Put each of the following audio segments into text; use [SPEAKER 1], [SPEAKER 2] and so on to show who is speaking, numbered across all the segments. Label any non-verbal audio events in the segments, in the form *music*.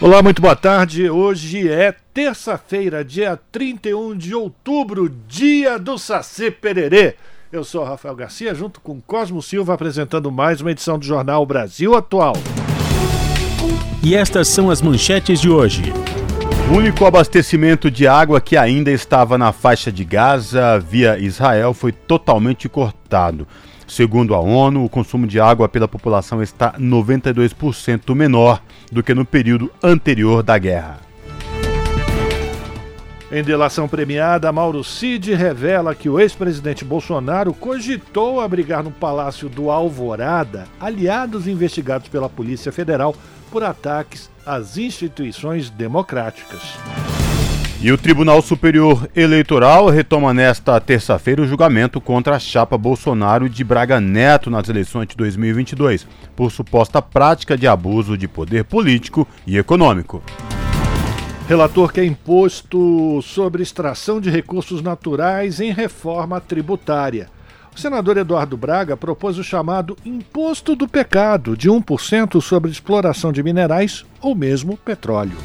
[SPEAKER 1] Olá, muito boa tarde. Hoje é terça-feira, dia 31 de outubro, dia do Saci Pererê. Eu sou Rafael Garcia, junto com Cosmo Silva, apresentando mais uma edição do Jornal Brasil Atual.
[SPEAKER 2] E estas são as manchetes de hoje.
[SPEAKER 3] O único abastecimento de água que ainda estava na faixa de Gaza via Israel foi totalmente cortado. Segundo a ONU, o consumo de água pela população está 92% menor do que no período anterior da guerra.
[SPEAKER 1] Em delação premiada, Mauro Cid revela que o ex-presidente Bolsonaro cogitou abrigar no Palácio do Alvorada aliados investigados pela Polícia Federal por ataques às instituições democráticas.
[SPEAKER 3] E o Tribunal Superior Eleitoral retoma nesta terça-feira o julgamento contra a chapa Bolsonaro de Braga Neto nas eleições de 2022, por suposta prática de abuso de poder político e econômico.
[SPEAKER 1] Relator quer imposto sobre extração de recursos naturais em reforma tributária. O senador Eduardo Braga propôs o chamado Imposto do Pecado, de 1% sobre exploração de minerais ou mesmo petróleo.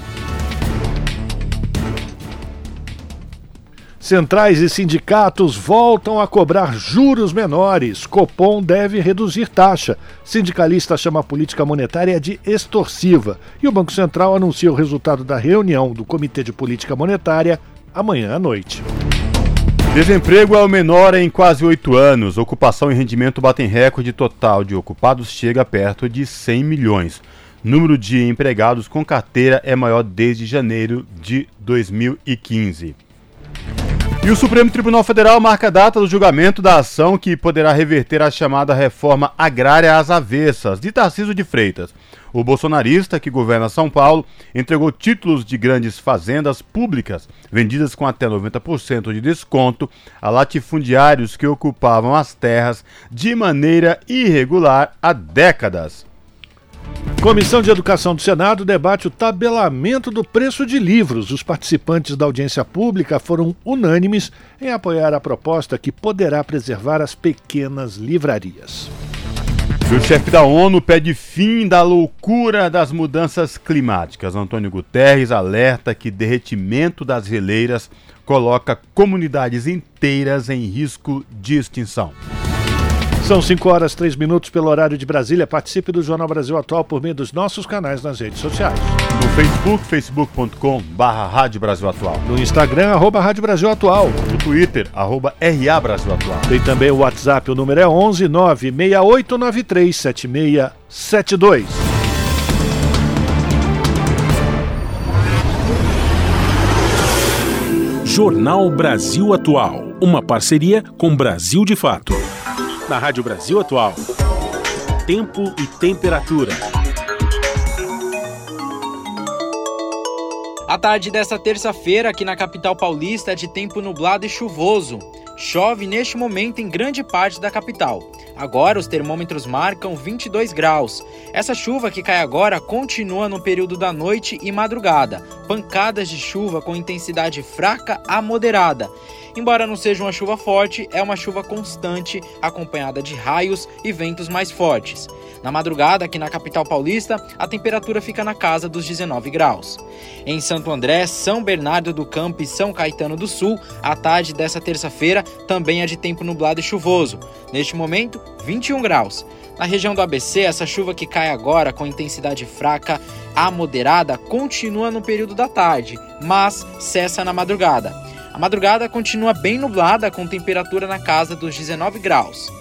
[SPEAKER 1] Centrais e sindicatos voltam a cobrar juros menores. Copom deve reduzir taxa. Sindicalista chama a política monetária de extorsiva. E o Banco Central anuncia o resultado da reunião do Comitê de Política Monetária amanhã à noite.
[SPEAKER 3] Desemprego é o menor em quase oito anos. Ocupação e rendimento batem recorde total de ocupados, chega perto de 100 milhões. Número de empregados com carteira é maior desde janeiro de 2015. E o Supremo Tribunal Federal marca a data do julgamento da ação que poderá reverter a chamada reforma agrária às avessas, de Tarciso de Freitas. O bolsonarista, que governa São Paulo, entregou títulos de grandes fazendas públicas, vendidas com até 90% de desconto, a latifundiários que ocupavam as terras de maneira irregular há décadas.
[SPEAKER 1] Comissão de Educação do Senado debate o tabelamento do preço de livros. Os participantes da audiência pública foram unânimes em apoiar a proposta que poderá preservar as pequenas livrarias.
[SPEAKER 3] O chefe da ONU pede fim da loucura das mudanças climáticas. Antônio Guterres alerta que derretimento das geleiras coloca comunidades inteiras em risco de extinção.
[SPEAKER 1] São 5 horas 3 minutos pelo horário de Brasília. Participe do Jornal Brasil Atual por meio dos nossos canais nas redes sociais.
[SPEAKER 3] No Facebook, facebook.com barra Rádio Brasil Atual.
[SPEAKER 1] No Instagram, arroba Rádio Brasil Atual.
[SPEAKER 3] No Twitter, arroba RA Brasil Atual.
[SPEAKER 1] Tem também o WhatsApp, o número é 11 96893 7672.
[SPEAKER 2] Jornal Brasil Atual. Uma parceria com Brasil de Fato. Na Rádio Brasil Atual. Tempo e temperatura.
[SPEAKER 4] A tarde desta terça-feira aqui na capital paulista é de tempo nublado e chuvoso. Chove neste momento em grande parte da capital. Agora os termômetros marcam 22 graus. Essa chuva que cai agora continua no período da noite e madrugada. Pancadas de chuva com intensidade fraca a moderada. Embora não seja uma chuva forte, é uma chuva constante, acompanhada de raios e ventos mais fortes. Na madrugada, aqui na capital paulista, a temperatura fica na casa dos 19 graus. Em Santo André, São Bernardo do Campo e São Caetano do Sul, a tarde dessa terça-feira também é de tempo nublado e chuvoso. Neste momento, 21 graus. Na região do ABC, essa chuva que cai agora com intensidade fraca a moderada continua no período da tarde, mas cessa na madrugada. A madrugada continua bem nublada, com temperatura na casa dos 19 graus.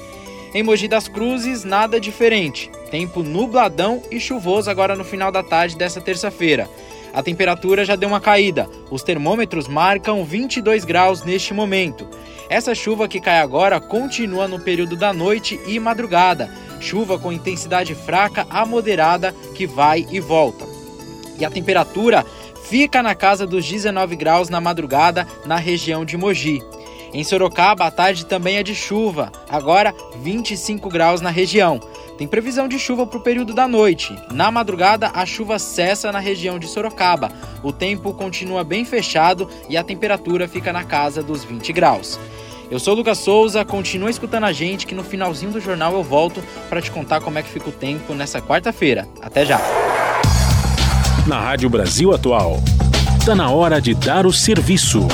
[SPEAKER 4] Em Mogi das Cruzes, nada diferente. Tempo nubladão e chuvoso agora no final da tarde dessa terça-feira. A temperatura já deu uma caída. Os termômetros marcam 22 graus neste momento. Essa chuva que cai agora continua no período da noite e madrugada. Chuva com intensidade fraca a moderada que vai e volta. E a temperatura fica na casa dos 19 graus na madrugada na região de Mogi. Em Sorocaba, a tarde também é de chuva, agora 25 graus na região. Tem previsão de chuva para o período da noite. Na madrugada, a chuva cessa na região de Sorocaba. O tempo continua bem fechado e a temperatura fica na casa dos 20 graus. Eu sou o Lucas Souza, continua escutando a gente que no finalzinho do jornal eu volto para te contar como é que fica o tempo nessa quarta-feira. Até já!
[SPEAKER 2] Na Rádio Brasil Atual, está na hora de dar o serviço.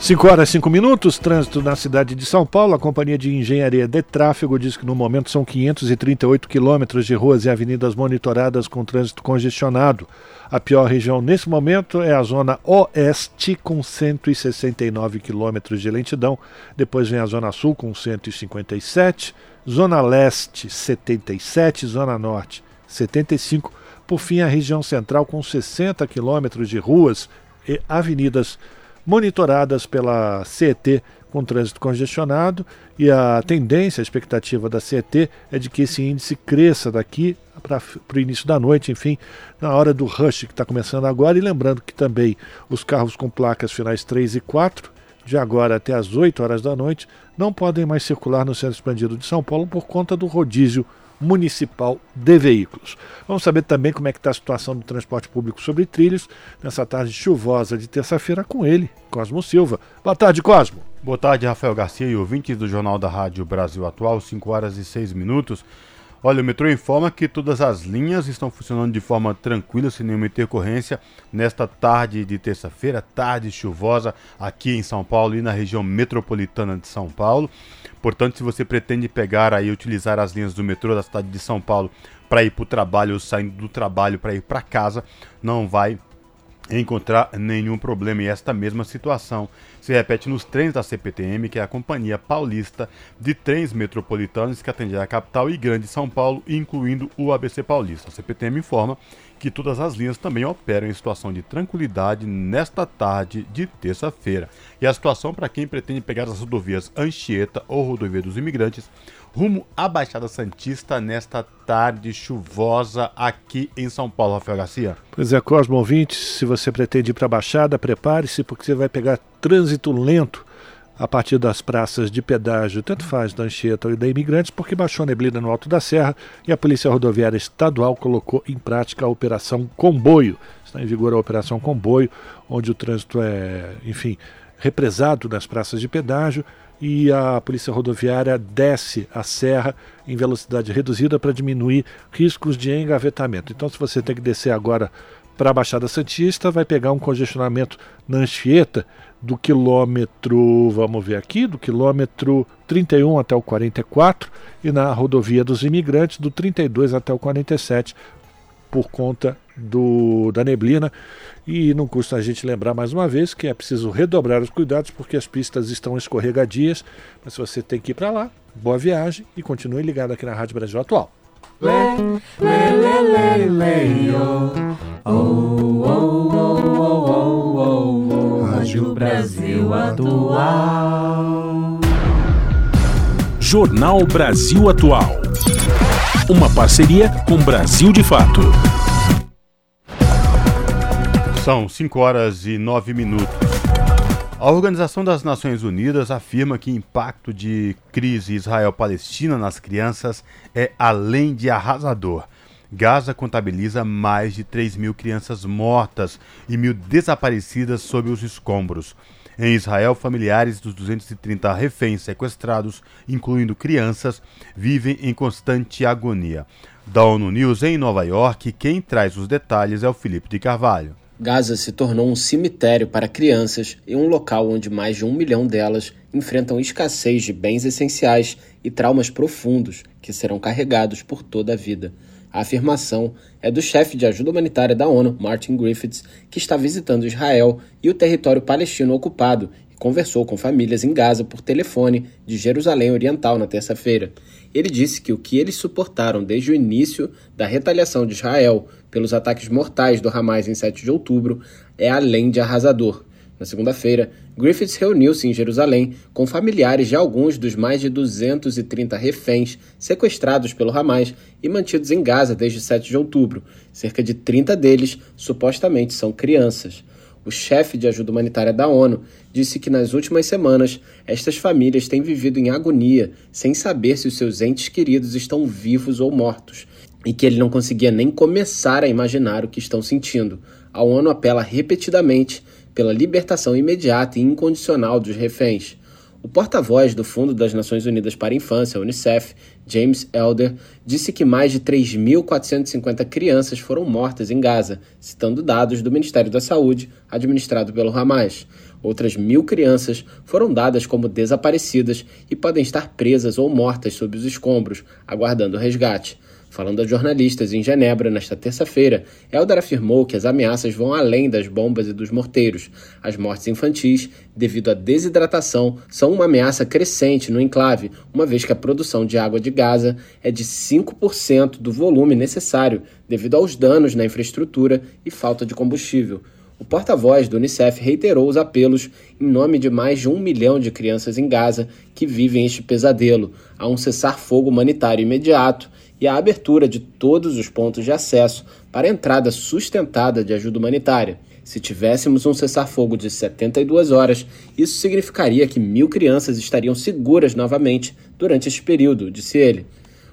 [SPEAKER 1] 5 horas e 5 minutos, trânsito na cidade de São Paulo. A Companhia de Engenharia de Tráfego diz que no momento são 538 quilômetros de ruas e avenidas monitoradas com trânsito congestionado. A pior região nesse momento é a zona oeste, com 169 quilômetros de lentidão. Depois vem a zona sul, com 157. Zona leste, 77. Zona norte, 75. Por fim, a região central, com 60 quilômetros de ruas e avenidas monitoradas pela CET com trânsito congestionado e a tendência, a expectativa da CET é de que esse índice cresça daqui para o início da noite, enfim, na hora do rush que está começando agora. E lembrando que também os carros com placas finais 3 e 4, de agora até as 8 horas da noite, não podem mais circular no centro expandido de São Paulo por conta do rodízio municipal de veículos. Vamos saber também como é que está a situação do transporte público sobre trilhos nessa tarde chuvosa de terça-feira com ele, Cosmo Silva. Boa tarde, Cosmo.
[SPEAKER 3] Boa tarde, Rafael Garcia e ouvintes do Jornal da Rádio Brasil Atual, 5 horas e 6 minutos. Olha, o metrô informa que todas as linhas estão funcionando de forma tranquila, sem nenhuma intercorrência, nesta tarde de terça-feira, tarde chuvosa aqui em São Paulo e na região metropolitana de São Paulo. Portanto, se você pretende pegar aí utilizar as linhas do metrô da cidade de São Paulo para ir para o trabalho ou saindo do trabalho para ir para casa, não vai encontrar nenhum problema. E esta mesma situação se repete nos trens da CPTM, que é a Companhia Paulista de Trens Metropolitanos que atende a capital e grande São Paulo, incluindo o ABC Paulista. A CPTM informa que todas as linhas também operam em situação de tranquilidade nesta tarde de terça-feira. E a situação para quem pretende pegar as rodovias Anchieta ou Rodovia dos Imigrantes rumo à Baixada Santista nesta tarde chuvosa aqui em São Paulo, Rafael Garcia.
[SPEAKER 1] Pois é, Cosmo ouvinte, se você pretende ir para a Baixada, prepare-se porque você vai pegar trânsito lento a partir das praças de pedágio, tanto faz da Anchieta e da Imigrantes, porque baixou a neblina no Alto da Serra e a Polícia Rodoviária Estadual colocou em prática a Operação Comboio. Está em vigor a Operação Comboio, onde o trânsito é, enfim, represado nas praças de pedágio e a Polícia Rodoviária desce a serra em velocidade reduzida para diminuir riscos de engavetamento. Então, se você tem que descer agora para a Baixada Santista, vai pegar um congestionamento na Anchieta do quilômetro, vamos ver aqui, do quilômetro 31 até o 44 e na rodovia dos imigrantes do 32 até o 47 por conta do, da neblina. E não custa a gente lembrar mais uma vez que é preciso redobrar os cuidados porque as pistas estão escorregadias. Mas se você tem que ir para lá, boa viagem e continue ligado aqui na Rádio Brasil Atual. Lê, lê, lê, lê, lê, oh, oh, oh,
[SPEAKER 2] oh, Jornal Brasil Atual. Uma parceria com Brasil de Fato.
[SPEAKER 3] São 5 horas e 9 minutos. A Organização das Nações Unidas afirma que o impacto de crise Israel-Palestina nas crianças é além de arrasador. Gaza contabiliza mais de 3 mil crianças mortas e mil desaparecidas sob os escombros. Em Israel, familiares dos 230 reféns sequestrados, incluindo crianças, vivem em constante agonia. Da ONU News em Nova York, quem traz os detalhes é o Felipe de Carvalho.
[SPEAKER 5] Gaza se tornou um cemitério para crianças e um local onde mais de um milhão delas enfrentam escassez de bens essenciais e traumas profundos que serão carregados por toda a vida. A afirmação é do chefe de ajuda humanitária da ONU, Martin Griffiths, que está visitando Israel e o território palestino ocupado e conversou com famílias em Gaza por telefone de Jerusalém Oriental na terça-feira. Ele disse que o que eles suportaram desde o início da retaliação de Israel pelos ataques mortais do Hamas em 7 de outubro é além de arrasador. Na segunda-feira, Griffiths reuniu-se em Jerusalém com familiares de alguns dos mais de 230 reféns sequestrados pelo Hamas e mantidos em Gaza desde 7 de outubro. Cerca de 30 deles supostamente são crianças. O chefe de ajuda humanitária da ONU disse que nas últimas semanas estas famílias têm vivido em agonia, sem saber se os seus entes queridos estão vivos ou mortos, e que ele não conseguia nem começar a imaginar o que estão sentindo. A ONU apela repetidamente pela libertação imediata e incondicional dos reféns. O porta-voz do Fundo das Nações Unidas para a Infância, UNICEF, James Elder, disse que mais de 3.450 crianças foram mortas em Gaza, citando dados do Ministério da Saúde, administrado pelo Hamas. Outras mil crianças foram dadas como desaparecidas e podem estar presas ou mortas sob os escombros, aguardando resgate. Falando a jornalistas em Genebra nesta terça-feira, Elder afirmou que as ameaças vão além das bombas e dos morteiros. As mortes infantis, devido à desidratação, são uma ameaça crescente no enclave, uma vez que a produção de água de Gaza é de 5% do volume necessário, devido aos danos na infraestrutura e falta de combustível. O porta-voz do Unicef reiterou os apelos em nome de mais de um milhão de crianças em Gaza que vivem este pesadelo, a um cessar-fogo humanitário imediato e a abertura de todos os pontos de acesso para entrada sustentada de ajuda humanitária. Se tivéssemos um cessar-fogo de 72 horas, isso significaria que mil crianças estariam seguras novamente durante este período, disse ele.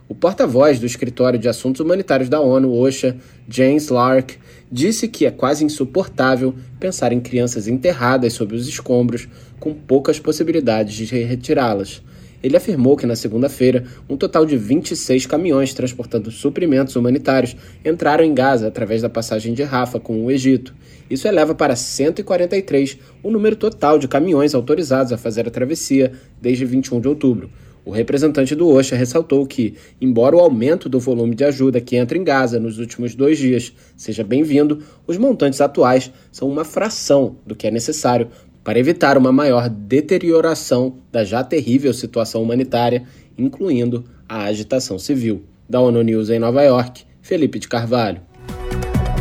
[SPEAKER 5] O porta-voz do Escritório de Assuntos Humanitários da ONU, OSHA, James Lark, disse que é quase insuportável pensar em crianças enterradas sob os escombros com poucas possibilidades de retirá-las. Ele afirmou que na segunda-feira, um total de 26 caminhões transportando suprimentos humanitários entraram em Gaza através da passagem de Rafa com o Egito. Isso eleva para 143 o número total de caminhões autorizados a fazer a travessia desde 21 de outubro. O representante do OSHA ressaltou que, embora o aumento do volume de ajuda que entra em Gaza nos últimos dois dias seja bem-vindo, os montantes atuais são uma fração do que é necessário para evitar uma maior deterioração da já terrível situação humanitária, incluindo a agitação civil. Da ONU News em Nova York, Felipe de Carvalho.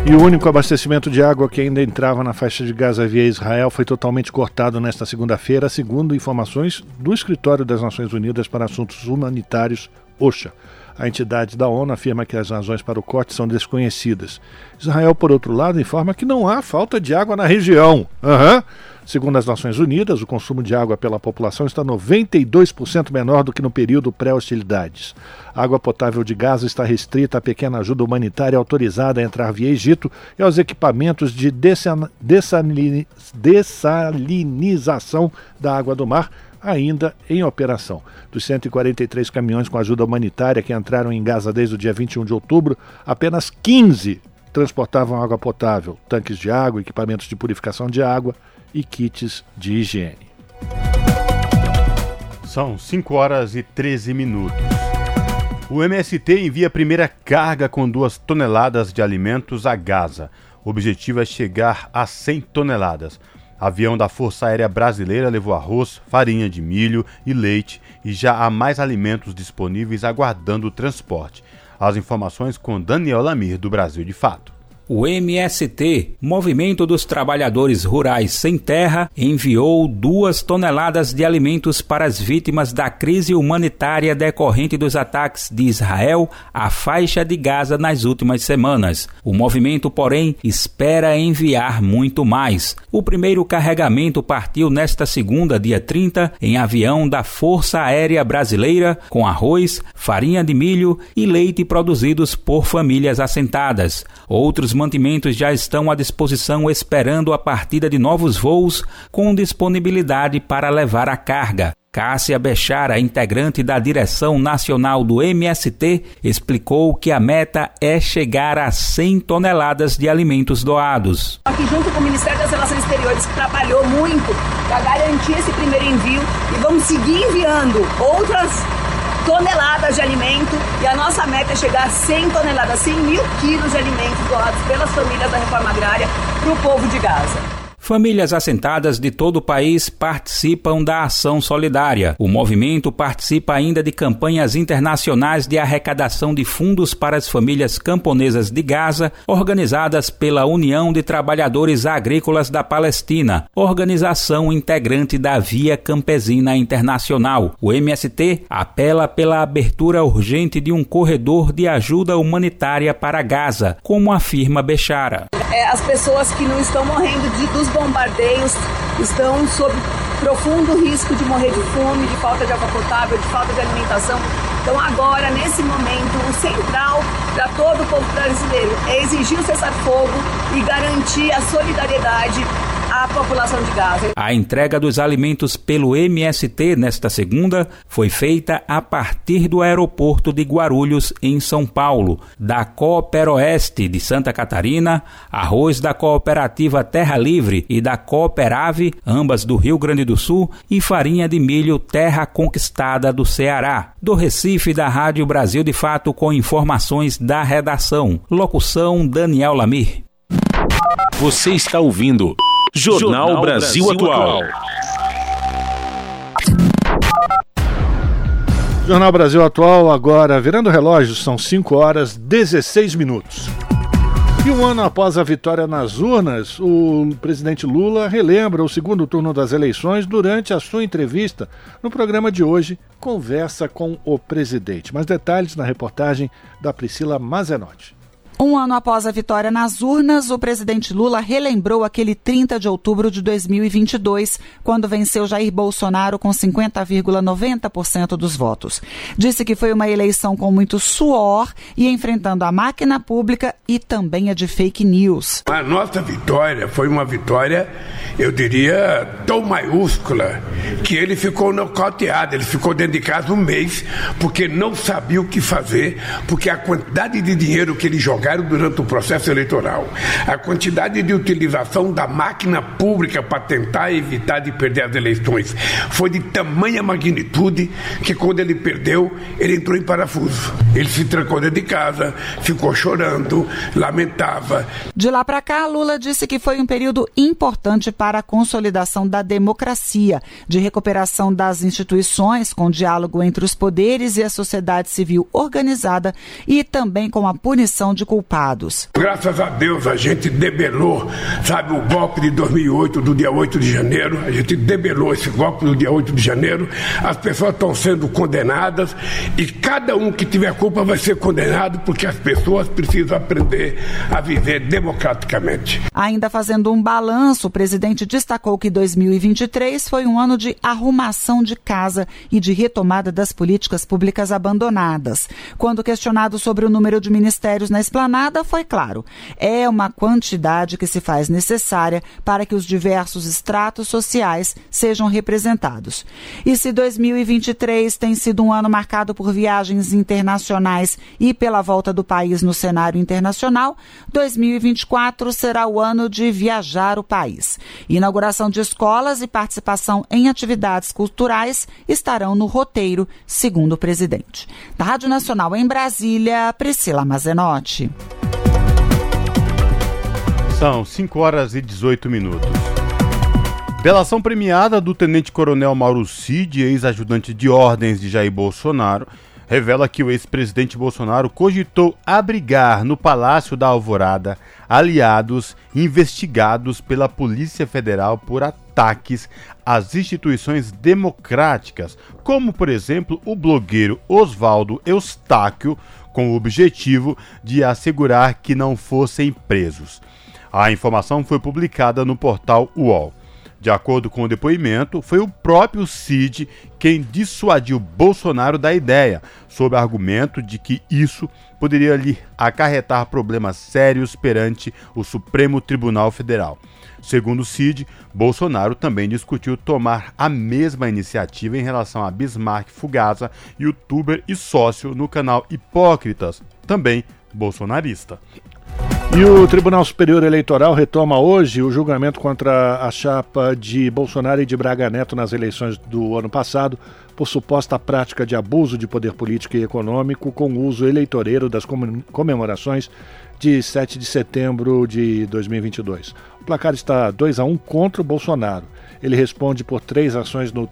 [SPEAKER 1] E o único abastecimento de água que ainda entrava na faixa de Gaza via Israel foi totalmente cortado nesta segunda-feira, segundo informações do Escritório das Nações Unidas para Assuntos Humanitários, OSHA. A entidade da ONU afirma que as razões para o corte são desconhecidas. Israel, por outro lado, informa que não há falta de água na região. Uhum. Segundo as Nações Unidas, o consumo de água pela população está 92% menor do que no período pré-hostilidades. A água potável de Gaza está restrita à pequena ajuda humanitária autorizada a entrar via Egito e aos equipamentos de dessalinização da água do mar, ainda em operação. Dos 143 caminhões com ajuda humanitária que entraram em Gaza desde o dia 21 de outubro, apenas 15 transportavam água potável, tanques de água, equipamentos de purificação de água e kits de higiene.
[SPEAKER 3] São 5 horas e 13 minutos. O MST envia a primeira carga com duas toneladas de alimentos a Gaza. O objetivo é chegar a 100 toneladas. Avião da Força Aérea Brasileira levou arroz, farinha de milho e leite e já há mais alimentos disponíveis aguardando o transporte. As informações com Daniel Lamir, do Brasil de Fato.
[SPEAKER 6] O MST, Movimento dos Trabalhadores Rurais Sem Terra, enviou duas toneladas de alimentos para as vítimas da crise humanitária decorrente dos ataques de Israel à faixa de Gaza nas últimas semanas. O movimento, porém, espera enviar muito mais. O primeiro carregamento partiu nesta segunda, dia 30, em avião da Força Aérea Brasileira, com arroz, farinha de milho e leite produzidos por famílias assentadas. Outros mantimentos já estão à disposição esperando a partida de novos voos com disponibilidade para levar a carga. Cássia Bechara, integrante da direção nacional do MST, explicou que a meta é chegar a 100 toneladas de alimentos doados.
[SPEAKER 7] Aqui junto com o Ministério das Relações Exteriores, que trabalhou muito para garantir esse primeiro envio e vamos seguir enviando outras toneladas de alimento e a nossa meta é chegar a 100 toneladas, 100 mil quilos de alimentos doados pelas famílias da reforma agrária para o povo de Gaza.
[SPEAKER 6] Famílias assentadas de todo o país participam da ação solidária. O movimento participa ainda de campanhas internacionais de arrecadação de fundos para as famílias camponesas de Gaza, organizadas pela União de Trabalhadores Agrícolas da Palestina, organização integrante da Via Campesina Internacional. O MST apela pela abertura urgente de um corredor de ajuda humanitária para Gaza, como afirma Bechara.
[SPEAKER 7] É, as pessoas que não estão morrendo de, dos bombardeios estão sob profundo risco de morrer de fome, de falta de água potável, de falta de alimentação. Então agora, nesse momento, o central para todo o povo brasileiro é exigir o cessar-fogo e garantir a solidariedade à população de Gaza.
[SPEAKER 6] A entrega dos alimentos pelo MST nesta segunda foi feita a partir do aeroporto de Guarulhos, em São Paulo, da Cooperoeste de Santa Catarina, arroz da cooperativa Terra Livre e da Cooperave, ambas do Rio Grande do Sul, e farinha de milho Terra Conquistada do Ceará. Do Recife, da Rádio Brasil de Fato, com informações da redação. Locução Daniel Lamir.
[SPEAKER 2] Você está ouvindo Jornal, Jornal Brasil, Brasil Atual.
[SPEAKER 1] Jornal Brasil Atual, agora virando relógio, são 5 horas 16 minutos. E um ano após a vitória nas urnas, o presidente Lula relembra o segundo turno das eleições durante a sua entrevista no programa de hoje, Conversa com o Presidente. Mais detalhes na reportagem da Priscila Mazenotti.
[SPEAKER 8] Um ano após a vitória nas urnas, o presidente Lula relembrou aquele 30 de outubro de 2022, quando venceu Jair Bolsonaro com 50,90% dos votos. Disse que foi uma eleição com muito suor e enfrentando a máquina pública e também a de fake news.
[SPEAKER 9] A nossa vitória foi uma vitória, eu diria, tão maiúscula que ele ficou nocauteado, ele ficou dentro de casa um mês porque não sabia o que fazer, porque a quantidade de dinheiro que ele jogava durante o processo eleitoral. A quantidade de utilização da máquina pública para tentar evitar de perder as eleições foi de tamanha magnitude que quando ele perdeu, ele entrou em parafuso. Ele se trancou dentro de casa, ficou chorando, lamentava.
[SPEAKER 8] De lá para cá, Lula disse que foi um período importante para a consolidação da democracia, de recuperação das instituições, com diálogo entre os poderes e a sociedade civil organizada e também com a punição de culpados.
[SPEAKER 9] Graças a Deus a gente debelou, sabe, o golpe de 2008, do dia 8 de janeiro, a gente debelou esse golpe do dia 8 de janeiro. As pessoas estão sendo condenadas e cada um que tiver culpa vai ser condenado porque as pessoas precisam aprender a viver democraticamente.
[SPEAKER 8] Ainda fazendo um balanço, o presidente destacou que 2023 foi um ano de arrumação de casa e de retomada das políticas públicas abandonadas. Quando questionado sobre o número de ministérios na esplanada, esplanada foi claro. É uma quantidade que se faz necessária para que os diversos estratos sociais sejam representados. E se 2023 tem sido um ano marcado por viagens internacionais e pela volta do país no cenário internacional, 2024 será o ano de viajar o país. Inauguração de escolas e participação em atividades culturais estarão no roteiro, segundo o presidente. Da Rádio Nacional em Brasília, Priscila Mazenotti.
[SPEAKER 3] São 5 horas e 18 minutos. Delação premiada do tenente-coronel Mauro Cid, ex-ajudante de ordens de Jair Bolsonaro, revela que o ex-presidente Bolsonaro cogitou abrigar no Palácio da Alvorada aliados investigados pela Polícia Federal por ataques às instituições democráticas, como, por exemplo, o blogueiro Oswaldo Eustáquio, com o objetivo de assegurar que não fossem presos. A informação foi publicada no portal UOL. De acordo com o depoimento, foi o próprio Cid quem dissuadiu Bolsonaro da ideia, sob argumento de que isso poderia lhe acarretar problemas sérios perante o Supremo Tribunal Federal. Segundo Cid, Bolsonaro também discutiu tomar a mesma iniciativa em relação a Bismarck Fugaza, youtuber e sócio no canal Hipócritas, também bolsonarista.
[SPEAKER 1] E o Tribunal Superior Eleitoral retoma hoje o julgamento contra a chapa de Bolsonaro e de Braga Neto nas eleições do ano passado por suposta prática de abuso de poder político e econômico com uso eleitoreiro das comemorações de 7 de setembro de 2022. O placar está 2 a 1 contra o Bolsonaro. Ele responde por três ações no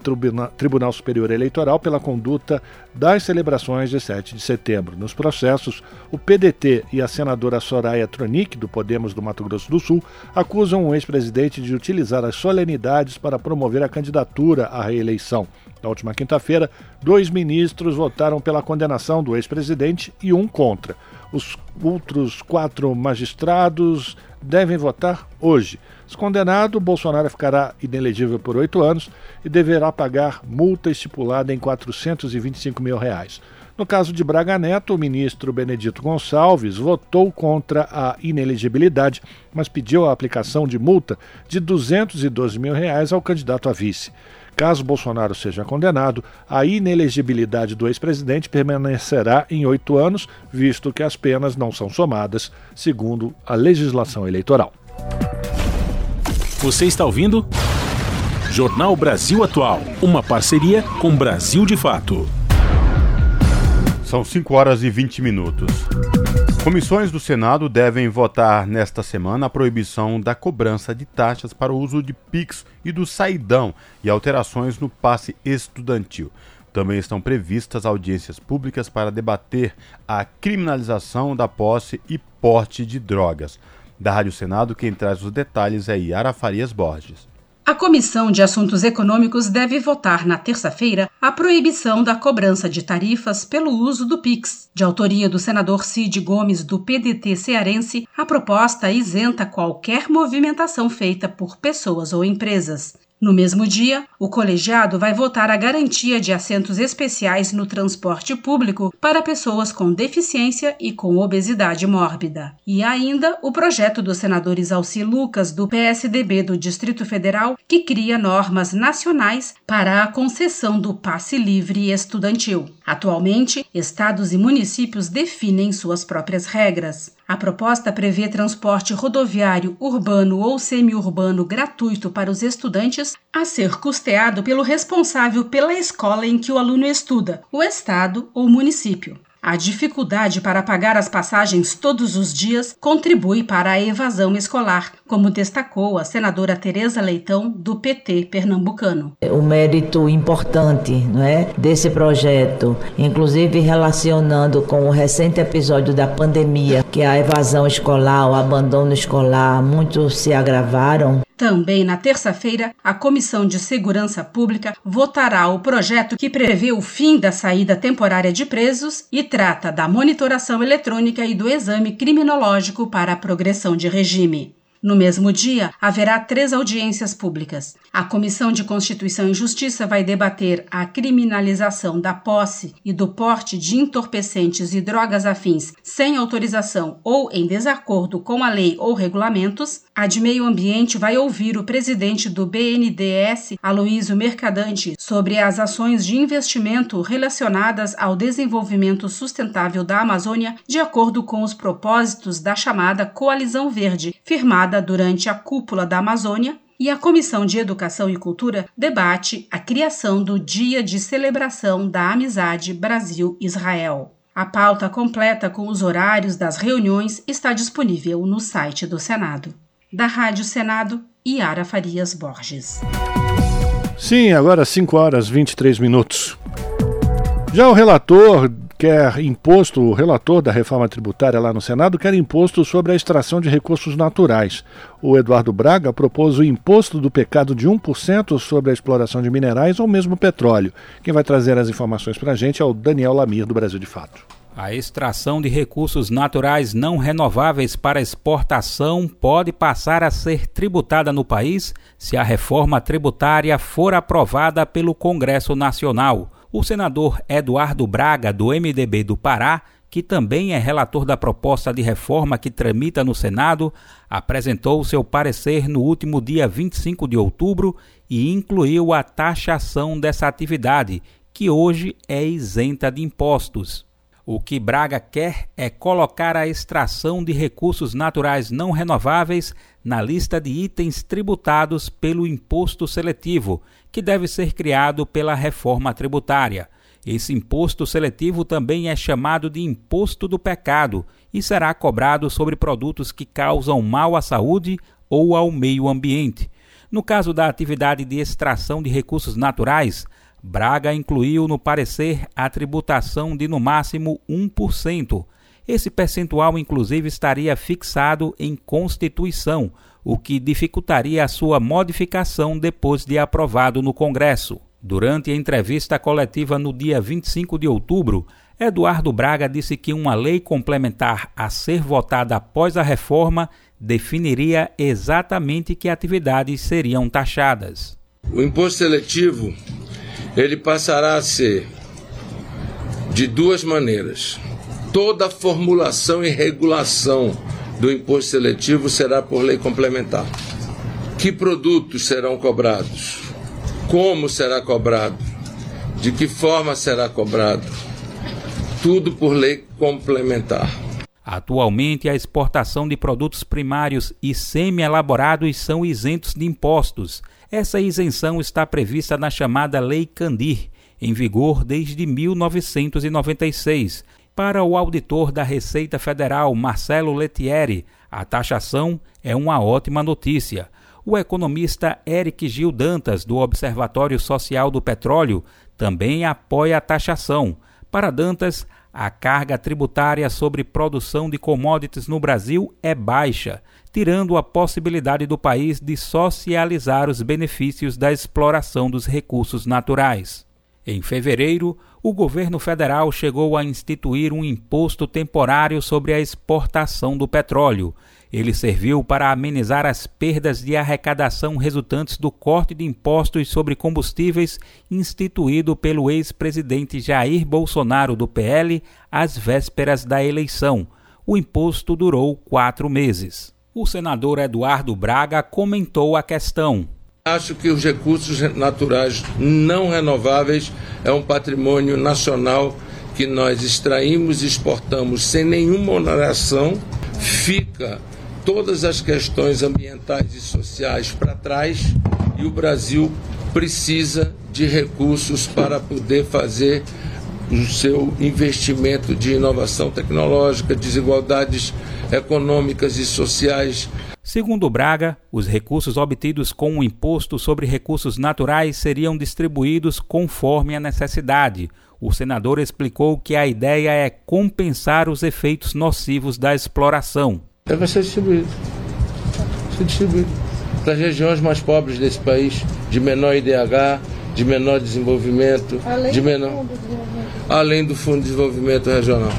[SPEAKER 1] Tribunal Superior Eleitoral pela conduta das celebrações de 7 de setembro. Nos processos, o PDT e a senadora Soraya Tronic, do Podemos do Mato Grosso do Sul, acusam o ex-presidente de utilizar as solenidades para promover a candidatura à reeleição. Na última quinta-feira, dois ministros votaram pela condenação do ex-presidente e um contra. Os outros quatro magistrados devem votar hoje. Se condenado, Bolsonaro ficará inelegível por oito anos e deverá pagar multa estipulada em 425 mil reais. No caso de Braga Neto, o ministro Benedito Gonçalves votou contra a inelegibilidade, mas pediu a aplicação de multa de 212 mil reais ao candidato a vice. Caso Bolsonaro seja condenado, a inelegibilidade do ex-presidente permanecerá em oito anos, visto que as penas não são somadas, segundo a legislação eleitoral.
[SPEAKER 2] Você está ouvindo? Jornal Brasil Atual, uma parceria com Brasil de Fato.
[SPEAKER 3] São 5 horas e 20 minutos. Comissões do Senado devem votar nesta semana a proibição da cobrança de taxas para o uso de Pix e do saidão e alterações no passe estudantil. Também estão previstas audiências públicas para debater a criminalização da posse e porte de drogas. Da Rádio Senado, quem traz os detalhes é Yara Farias Borges.
[SPEAKER 10] A Comissão de Assuntos Econômicos deve votar na terça-feira a proibição da cobrança de tarifas pelo uso do PIX. De autoria do senador Cid Gomes, do PDT cearense, a proposta isenta qualquer movimentação feita por pessoas ou empresas. No mesmo dia, o colegiado vai votar a garantia de assentos especiais no transporte público para pessoas com deficiência e com obesidade mórbida. E ainda o projeto dos senadores Alci Lucas, do PSDB do Distrito Federal, que cria normas nacionais para a concessão do passe livre estudantil. Atualmente, estados e municípios definem suas próprias regras. A proposta prevê transporte rodoviário urbano ou semiurbano gratuito para os estudantes, a ser custeado pelo responsável pela escola em que o aluno estuda, o estado ou município. A dificuldade para pagar as passagens todos os dias contribui para a evasão escolar, como destacou a senadora Tereza Leitão, do PT pernambucano.
[SPEAKER 11] O mérito importante não é, desse projeto, inclusive relacionando com o recente episódio da pandemia, que a evasão escolar, o abandono escolar, muitos se agravaram.
[SPEAKER 10] Também na terça-feira, a Comissão de Segurança Pública votará o projeto que prevê o fim da saída temporária de presos e trata da monitoração eletrônica e do exame criminológico para a progressão de regime. No mesmo dia, haverá três audiências públicas. A Comissão de Constituição e Justiça vai debater a criminalização da posse e do porte de entorpecentes e drogas afins sem autorização ou em desacordo com a lei ou regulamentos. A de Meio Ambiente vai ouvir o presidente do BNDES, Aloísio Mercadante, sobre as ações de investimento relacionadas ao desenvolvimento sustentável da Amazônia, de acordo com os propósitos da chamada Coalizão Verde, firmada durante a cúpula da Amazônia e a Comissão de Educação e Cultura debate a criação do Dia de Celebração da Amizade Brasil-Israel. A pauta completa com os horários das reuniões está disponível no site do Senado. Da Rádio Senado, Yara Farias Borges.
[SPEAKER 1] Sim, agora 5 horas 23 minutos. Já o relator quer imposto, o relator da reforma tributária lá no Senado quer imposto sobre a extração de recursos naturais. O Eduardo Braga propôs o imposto do pecado de 1% sobre a exploração de minerais ou mesmo petróleo. Quem vai trazer as informações para a gente é o Daniel Lamir, do Brasil de Fato.
[SPEAKER 6] A extração de recursos naturais não renováveis para exportação pode passar a ser tributada no país se a reforma tributária for aprovada pelo Congresso Nacional. O senador Eduardo Braga, do MDB do Pará, que também é relator da proposta de reforma que tramita no Senado, apresentou seu parecer no último dia 25 de outubro e incluiu a taxação dessa atividade, que hoje é isenta de impostos. O que Braga quer é colocar a extração de recursos naturais não renováveis na lista de itens tributados pelo imposto seletivo, que deve ser criado pela reforma tributária. Esse imposto seletivo também é chamado de imposto do pecado e será cobrado sobre produtos que causam mal à saúde ou ao meio ambiente. No caso da atividade de extração de recursos naturais, Braga incluiu no parecer a tributação de no máximo 1%. Esse percentual, inclusive, estaria fixado em Constituição, o que dificultaria a sua modificação depois de aprovado no Congresso. Durante a entrevista coletiva no dia 25 de outubro, Eduardo Braga disse que uma lei complementar a ser votada após a reforma definiria exatamente que atividades seriam taxadas.
[SPEAKER 12] O imposto seletivo ele passará a ser de duas maneiras. Toda formulação e regulação do imposto seletivo será por lei complementar. Que produtos serão cobrados? Como será cobrado? De que forma será cobrado? Tudo por lei complementar.
[SPEAKER 6] Atualmente, a exportação de produtos primários e semi-elaborados são isentos de impostos. Essa isenção está prevista na chamada Lei Candir, em vigor desde 1996. Para o auditor da Receita Federal, Marcelo Letieri, a taxação é uma ótima notícia. O economista Eric Gil Dantas, do Observatório Social do Petróleo, também apoia a taxação. Para Dantas, a carga tributária sobre produção de commodities no Brasil é baixa, tirando a possibilidade do país de socializar os benefícios da exploração dos recursos naturais. Em fevereiro, o governo federal chegou a instituir um imposto temporário sobre a exportação do petróleo. Ele serviu para amenizar as perdas de arrecadação resultantes do corte de impostos sobre combustíveis instituído pelo ex-presidente Jair Bolsonaro do PL às vésperas da eleição. O imposto durou quatro meses. O senador Eduardo Braga comentou a questão.
[SPEAKER 12] Acho que os recursos naturais não renováveis é um patrimônio nacional que nós extraímos e exportamos sem nenhuma oneração. Fica todas as questões ambientais e sociais para trás e o Brasil precisa de recursos para poder fazer o seu investimento de inovação tecnológica, desigualdades econômicas e sociais
[SPEAKER 6] Segundo Braga, os recursos obtidos com o imposto sobre recursos naturais seriam distribuídos conforme a necessidade. O senador explicou que a ideia é compensar os efeitos nocivos da exploração.
[SPEAKER 12] É, vai ser distribuído. Ser distribuído para as regiões mais pobres desse país, de menor IDH, de menor desenvolvimento, além de menor, do além do Fundo de Desenvolvimento Regional.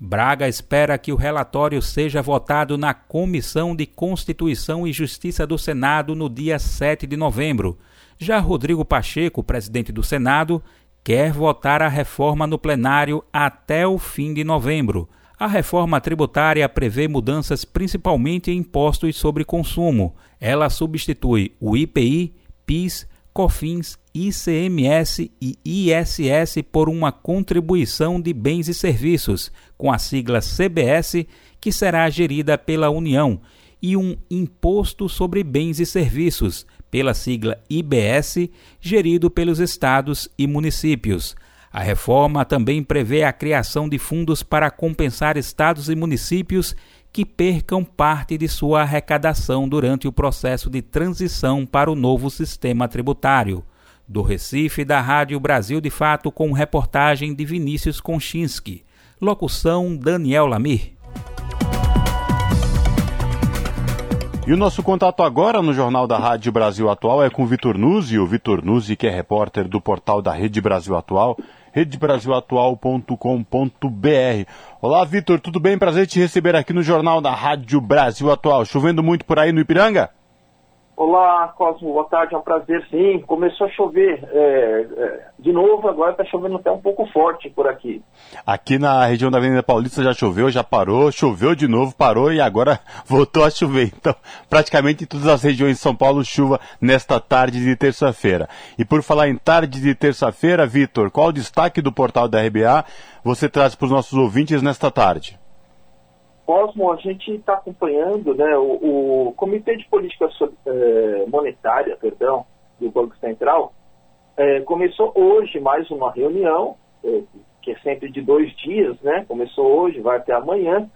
[SPEAKER 6] Braga espera que o relatório seja votado na Comissão de Constituição e Justiça do Senado no dia 7 de novembro. Já Rodrigo Pacheco, presidente do Senado, quer votar a reforma no plenário até o fim de novembro. A reforma tributária prevê mudanças principalmente em impostos sobre consumo. Ela substitui o IPI, PIS, COFINS, ICMS e ISS por uma contribuição de bens e serviços, com a sigla CBS, que será gerida pela União, e um Imposto sobre Bens e Serviços, pela sigla IBS, gerido pelos estados e municípios. A reforma também prevê a criação de fundos para compensar estados e municípios que percam parte de sua arrecadação durante o processo de transição para o novo sistema tributário. Do Recife, da Rádio Brasil de Fato, com reportagem de Vinícius Konchinski. Locução Daniel Lamir.
[SPEAKER 3] E o nosso contato agora no Jornal da Rádio Brasil Atual é com Vitor Nuzzi, o Vitor Nuzzi, que é repórter do portal da Rede Brasil Atual redebrasilatual.com.br. Olá, Vitor, tudo bem? Prazer te receber aqui no Jornal da Rádio Brasil Atual. Chovendo muito por aí no Ipiranga?
[SPEAKER 13] Olá, Cosmo, boa tarde, é um prazer sim. Começou a chover é, é, de novo, agora está chovendo até um pouco forte por aqui.
[SPEAKER 3] Aqui na região da Avenida Paulista já choveu, já parou, choveu de novo, parou e agora *laughs* voltou a chover. Então, praticamente em todas as regiões de São Paulo, chuva nesta tarde de terça-feira. E por falar em tarde de terça-feira, Vitor, qual o destaque do portal da RBA você traz para os nossos ouvintes nesta tarde?
[SPEAKER 13] Cosmo, a gente está acompanhando né, o, o, Comitê de Política é, Monetária perdão, do Banco Central, é, começou hoje mais uma reunião, é, que é sempre de dois dias, né? Começou hoje, vai até amanhã,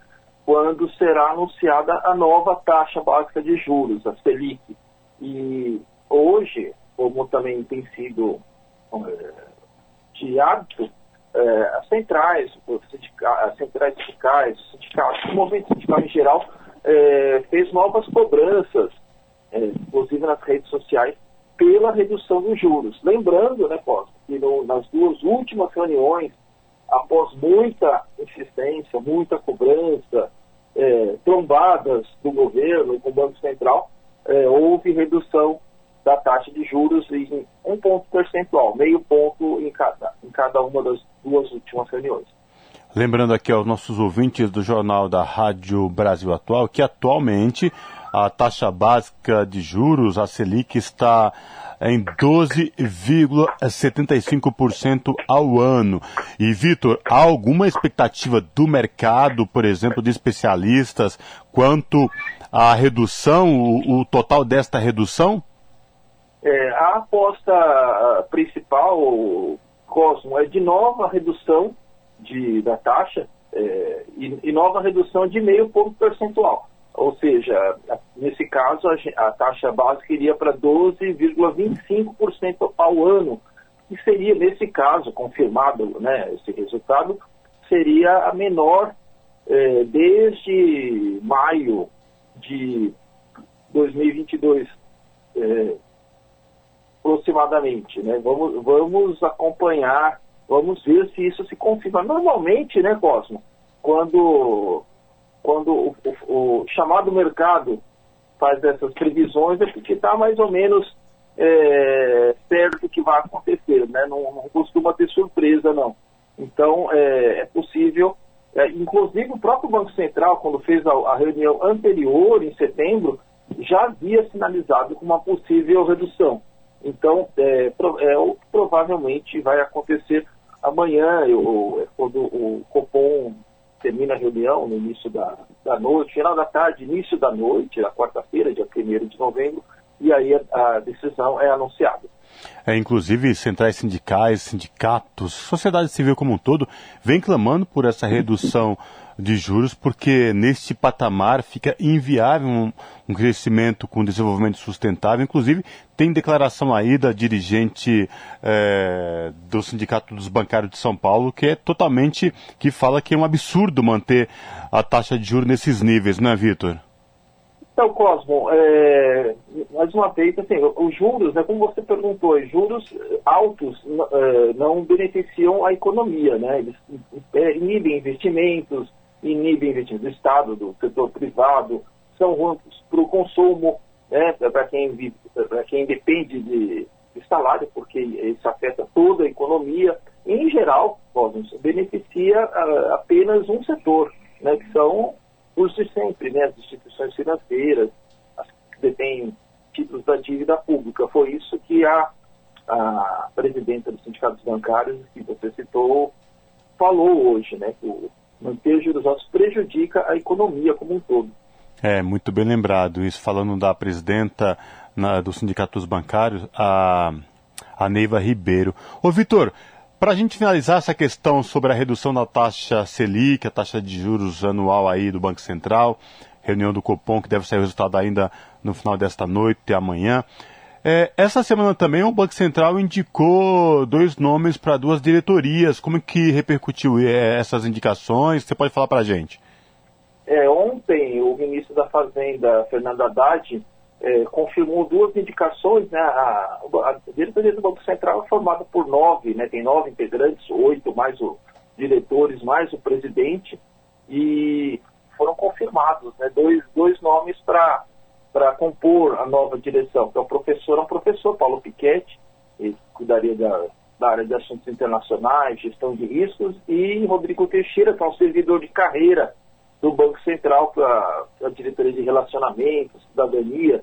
[SPEAKER 13] quando será anunciada a nova taxa básica de juros, a Selic. E hoje, como também tem sido de hábito, é, as centrais, as centrais sindicais, os sindicatos, o movimento sindical em geral, é, fez novas cobranças, é, inclusive nas redes sociais, pela redução dos juros. Lembrando, né, Costa, que no, nas duas últimas reuniões, após muita insistência, muita cobrança, é, trombadas do governo com o Banco Central, é, houve redução da taxa de juros em um ponto percentual, meio ponto em cada, em cada uma das duas últimas reuniões.
[SPEAKER 3] Lembrando aqui aos nossos ouvintes do Jornal da Rádio Brasil Atual que atualmente a taxa básica de juros, a Selic, está em 12,75% ao ano. E, Vitor, há alguma expectativa do mercado, por exemplo, de especialistas, quanto à redução, o, o total desta redução?
[SPEAKER 13] É, a aposta principal, Cosmo, é de nova redução de, da taxa é, e, e, nova redução de meio ponto percentual. Ou seja, nesse caso, a, a taxa básica iria para 12,25% ao ano, que seria, nesse caso, confirmado né, esse resultado, seria a menor é, desde maio de 2022. É, aproximadamente, né? Vamos, vamos acompanhar, vamos ver se isso se confirma. Normalmente, né, Cosmo, quando, quando o, o, o chamado mercado faz essas previsões, é porque está mais ou menos é, certo o que vai acontecer, né? Não, não, costuma ter surpresa, não. Então, é, é possível, é, inclusive o próprio Banco Central, quando fez a, a reunião anterior, em setembro, já havia sinalizado com uma possível redução. Então, é, é, provavelmente vai acontecer amanhã, eu, é quando o Copom termina a reunião no início da, da noite, final da tarde, início da noite, na quarta-feira, dia 1 de novembro, e aí a, a decisão é anunciada.
[SPEAKER 3] É, inclusive, centrais sindicais, sindicatos, sociedade civil como um todo, vem clamando por essa redução de juros, porque neste patamar fica inviável um, um, crescimento com desenvolvimento sustentável. Inclusive, tem declaração aí da dirigente é, do Sindicato dos Bancários de São Paulo, que é totalmente, que fala que é um absurdo manter a taxa de juros nesses níveis, não é, Vitor?
[SPEAKER 13] Então, Cosmo, é, mais uma vez, assim, os juros, né, como você perguntou, juros altos é, não beneficiam a economia, né? Eles inibem investimentos, inibem investimentos do Estado, do setor privado, são ruins para o consumo, né, para quem, quem depende de, de salário, porque isso afeta toda a economia. Em geral, Cosmos, beneficia uh, apenas um setor, né, que são os de sempre, né, as instituições financeiras, as que detêm títulos da dívida pública. Foi isso que a, a presidenta dos sindicatos bancários, que você citou, falou hoje, né, que o manter juros altos prejudica a economia como um todo.
[SPEAKER 3] É, muito bem lembrado. Isso falando da presidenta na, do Sindicato dos Bancários, a, a Neiva Ribeiro. Ô, Vitor, para a gente finalizar essa questão sobre a redução da taxa Selic, a taxa de juros anual aí do Banco Central, reunião do Copom que deve sair o resultado ainda no final desta noite e amanhã. É, essa semana também o Banco Central indicou dois nomes para duas diretorias. Como que repercutiu é, essas indicações? Você pode falar para a gente?
[SPEAKER 13] É, ontem o ministro da Fazenda, Fernando Haddad, é, confirmou duas indicações, né? A, a, diretoria do Banco Central é formada por nove, né? Tem nove integrantes, oito mais os diretores, mais o presidente, e foram confirmados, né? Dois, dois nomes para para compor a nova direção, que é o professor, é um professor, Paulo Piquete, ele cuidaria da, da área de assuntos internacionais, gestão de riscos, e Rodrigo Teixeira, que é um servidor de carreira do Banco Central para a diretoria de relacionamento, cidadania,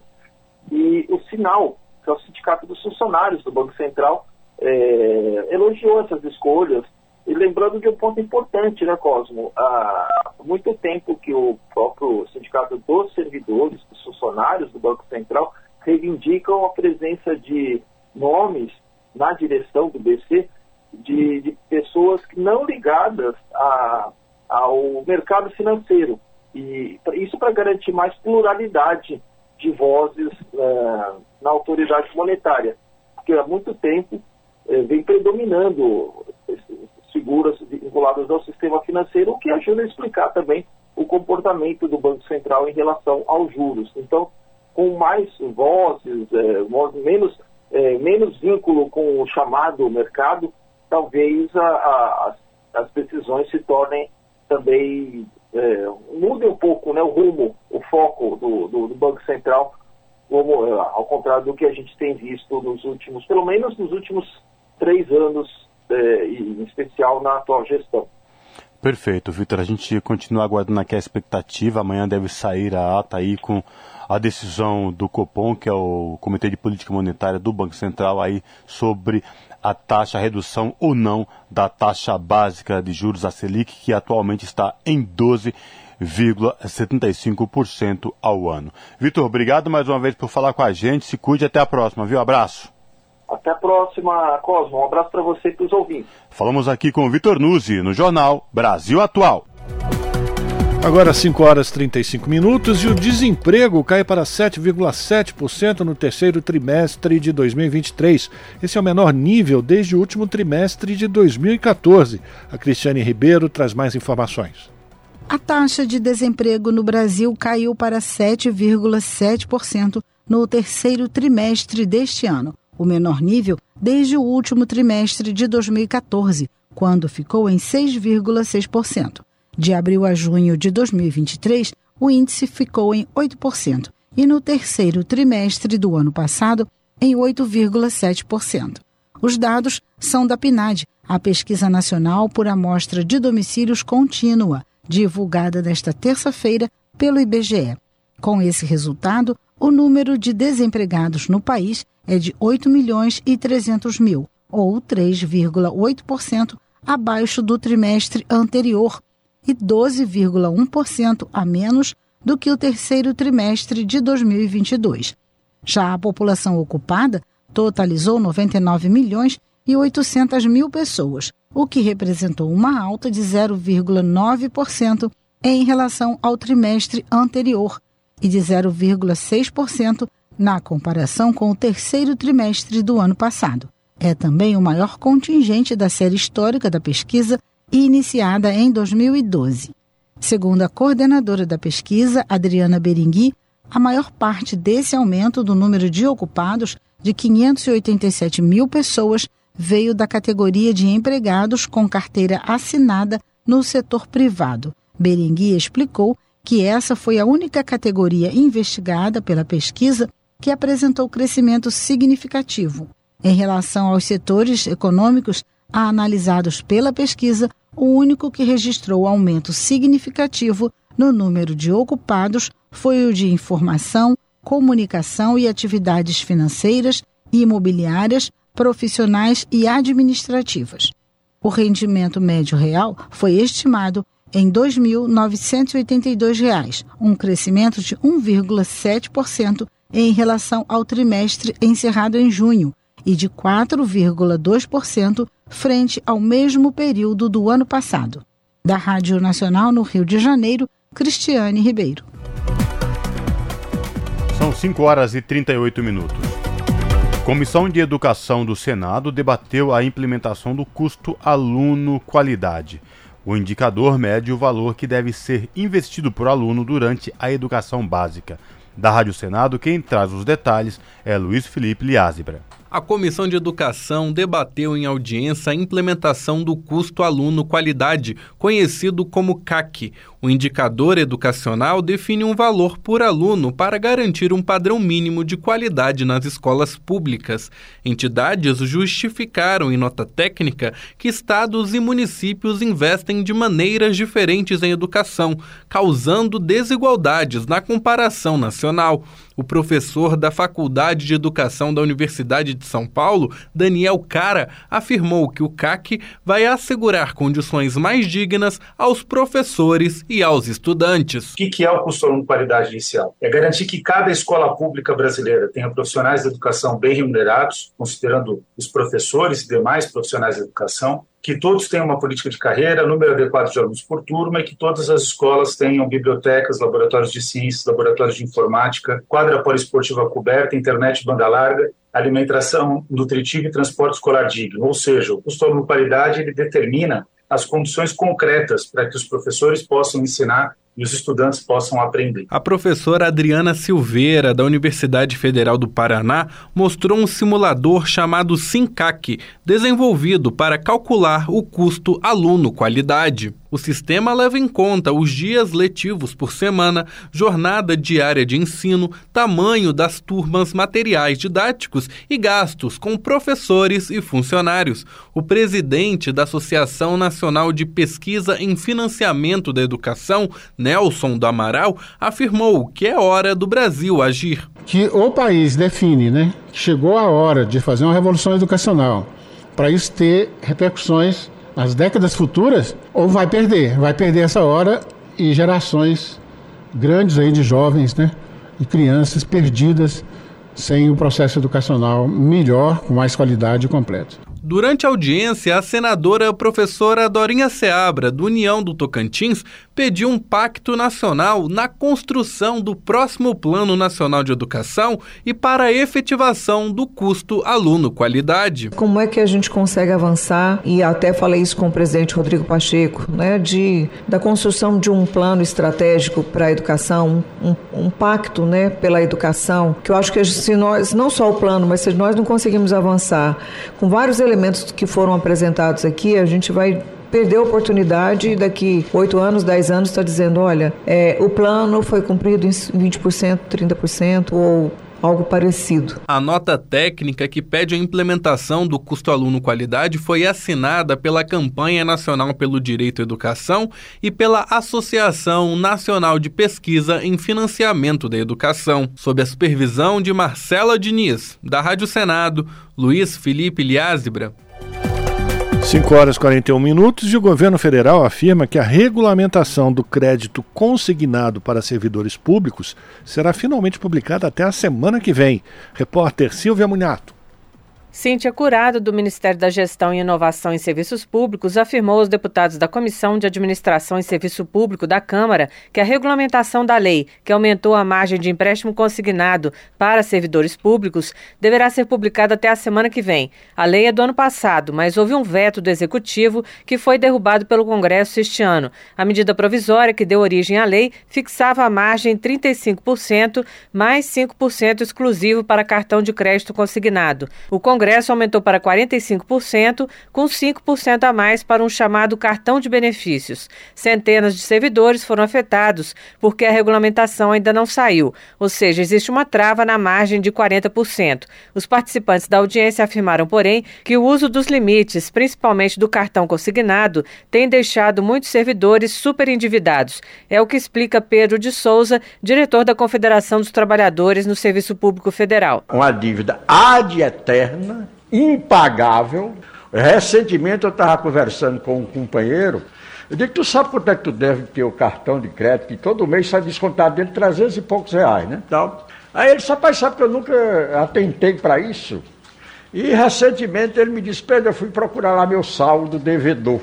[SPEAKER 13] e o Sinal, que é o Sindicato dos Funcionários do Banco Central, é, elogiou essas escolhas, e lembrando de um ponto importante, né, Cosmo? Há muito tempo que o próprio Sindicato dos Servidores, dos funcionários do Banco Central, reivindicam a presença de nomes na direção do BC de, de pessoas não ligadas a ao mercado financeiro. E isso para garantir mais pluralidade de vozes uh, na autoridade monetária, porque há muito tempo uh, vem predominando figuras vinculadas ao sistema financeiro, o que ajuda a explicar também o comportamento do Banco Central em relação aos juros. Então, com mais vozes, uh, menos, menos vínculo com o chamado mercado, talvez a, a, as decisões se tornem também é, mude um pouco né, o rumo, o foco do, do, do Banco Central, como, é, ao contrário do que a gente tem visto nos últimos, pelo menos nos últimos três anos, é, em especial na atual gestão.
[SPEAKER 3] Perfeito, Vitor. A gente continua aguardando aqui a expectativa. Amanhã deve sair a ata aí com a decisão do Copom, que é o Comitê de Política Monetária do Banco Central, aí sobre a taxa, a redução ou não da taxa básica de juros, a Selic, que atualmente está em 12,75% ao ano. Vitor, obrigado mais uma vez por falar com a gente. Se cuide até a próxima, viu? Abraço.
[SPEAKER 13] Até a próxima, Cosmo. Um abraço para você e para os ouvintes.
[SPEAKER 3] Falamos aqui com o Vitor Nuzzi, no jornal Brasil Atual.
[SPEAKER 1] Agora 5 horas e 35 minutos e o desemprego cai para 7,7% no terceiro trimestre de 2023. Esse é o menor nível desde o último trimestre de 2014. A Cristiane Ribeiro traz mais informações.
[SPEAKER 14] A taxa de desemprego no Brasil caiu para 7,7% no terceiro trimestre deste ano, o menor nível desde o último trimestre de 2014, quando ficou em 6,6%. De abril a junho de 2023, o índice ficou em 8% e no terceiro trimestre do ano passado, em 8,7%. Os dados são da PNAD, a Pesquisa Nacional por Amostra de Domicílios Contínua, divulgada nesta terça-feira pelo IBGE. Com esse resultado, o número de desempregados no país é de 8 milhões e 300 mil, ou 3,8% abaixo do trimestre anterior, e 12,1% a menos do que o terceiro trimestre de 2022. Já a população ocupada totalizou 99 milhões e 800 mil pessoas, o que representou uma alta de 0,9% em relação ao trimestre anterior e de 0,6% na comparação com o terceiro trimestre do ano passado. É também o maior contingente da série histórica da pesquisa iniciada em 2012. Segundo a coordenadora da pesquisa, Adriana Beringui, a maior parte desse aumento do número de ocupados, de 587 mil pessoas, veio da categoria de empregados com carteira assinada no setor privado. Berengui explicou que essa foi a única categoria investigada pela pesquisa que apresentou crescimento significativo. Em relação aos setores econômicos analisados pela pesquisa, o único que registrou aumento significativo no número de ocupados foi o de informação, comunicação e atividades financeiras imobiliárias, profissionais e administrativas. O rendimento médio real foi estimado em R$ 2.982, um crescimento de 1,7% em relação ao trimestre encerrado em junho e de 4,2% frente ao mesmo período do ano passado. Da Rádio Nacional no Rio de Janeiro, Cristiane Ribeiro.
[SPEAKER 3] São 5 horas e 38 minutos. Comissão de Educação do Senado debateu a implementação do custo aluno qualidade. O indicador mede o valor que deve ser investido por aluno durante a educação básica. Da Rádio Senado, quem traz os detalhes é Luiz Felipe Liázebra
[SPEAKER 15] a Comissão de Educação debateu em audiência a implementação do custo aluno qualidade, conhecido como CAC. O indicador educacional define um valor por aluno para garantir um padrão mínimo de qualidade nas escolas públicas. Entidades justificaram em nota técnica que estados e municípios investem de maneiras diferentes em educação, causando desigualdades na comparação nacional. O professor da Faculdade de Educação da Universidade de São Paulo, Daniel Cara, afirmou que o CAC vai assegurar condições mais dignas aos professores e aos estudantes.
[SPEAKER 16] O que é o custo aluno qualidade inicial? É garantir que cada escola pública brasileira tenha profissionais de educação bem remunerados, considerando os professores e demais profissionais de educação, que todos tenham uma política de carreira, número adequado de alunos por turma e que todas as escolas tenham bibliotecas, laboratórios de ciências, laboratórios de informática, quadra poliesportiva coberta, internet banda larga, alimentação nutritiva e transporte escolar digno. Ou seja, o custo aluno qualidade ele determina as condições concretas para que os professores possam ensinar e os estudantes possam aprender.
[SPEAKER 15] A professora Adriana Silveira, da Universidade Federal do Paraná, mostrou um simulador chamado SINCAC, desenvolvido para calcular o custo aluno-qualidade. O sistema leva em conta os dias letivos por semana, jornada diária de ensino, tamanho das turmas, materiais didáticos e gastos com professores e funcionários. O presidente da Associação Nacional de Pesquisa em Financiamento da Educação, Nelson do Amaral, afirmou que é hora do Brasil agir.
[SPEAKER 17] Que o país define, né, chegou a hora de fazer uma revolução educacional para isso ter repercussões nas décadas futuras, ou vai perder, vai perder essa hora e gerações grandes aí de jovens, né, e crianças perdidas sem o processo educacional melhor, com mais qualidade e completo.
[SPEAKER 15] Durante a audiência, a senadora professora Dorinha Seabra, do União do Tocantins, pediu um pacto nacional na construção do próximo Plano Nacional de Educação e para a efetivação do custo aluno-qualidade.
[SPEAKER 18] Como é que a gente consegue avançar, e até falei isso com o presidente Rodrigo Pacheco, né, de, da construção de um plano estratégico para a educação, um, um pacto né, pela educação, que eu acho que se nós, não só o plano, mas se nós não conseguimos avançar com vários elementos elementos que foram apresentados aqui, a gente vai perder a oportunidade e daqui 8 anos, 10 anos está dizendo, olha, é, o plano foi cumprido em 20%, 30% ou algo parecido.
[SPEAKER 15] A nota técnica que pede a implementação do custo aluno qualidade foi assinada pela Campanha Nacional pelo Direito à Educação e pela Associação Nacional de Pesquisa em Financiamento da Educação, sob a supervisão de Marcela Diniz, da Rádio Senado, Luiz Felipe Liázebra.
[SPEAKER 1] 5 horas e 41 minutos e o governo federal afirma que a regulamentação do crédito consignado para servidores públicos será finalmente publicada até a semana que vem. Repórter Silvia Munhato.
[SPEAKER 19] Cíntia Curado, do Ministério da Gestão e Inovação em Serviços Públicos, afirmou aos deputados da Comissão de Administração e Serviço Público da Câmara que a regulamentação da lei, que aumentou a margem de empréstimo consignado para servidores públicos, deverá ser publicada até a semana que vem. A lei é do ano passado, mas houve um veto do Executivo que foi derrubado pelo Congresso este ano. A medida provisória que deu origem à lei fixava a margem em 35%, mais 5% exclusivo para cartão de crédito consignado. O Congresso Congresso aumentou para 45%, com 5% a mais para um chamado cartão de benefícios. Centenas de servidores foram afetados porque a regulamentação ainda não saiu, ou seja, existe uma trava na margem de 40%. Os participantes da audiência afirmaram, porém, que o uso dos limites, principalmente do cartão consignado, tem deixado muitos servidores superendividados. É o que explica Pedro de Souza, diretor da Confederação dos Trabalhadores no Serviço Público Federal.
[SPEAKER 20] Uma dívida ad eterna impagável. Recentemente eu estava conversando com um companheiro, eu digo, tu sabe quanto é que tu deve ter o cartão de crédito, que todo mês sai descontado dele 300 e poucos reais, né? Então, aí ele disse, rapaz, sabe que eu nunca atentei para isso? E recentemente ele me disse, Pedro, eu fui procurar lá meu saldo devedor.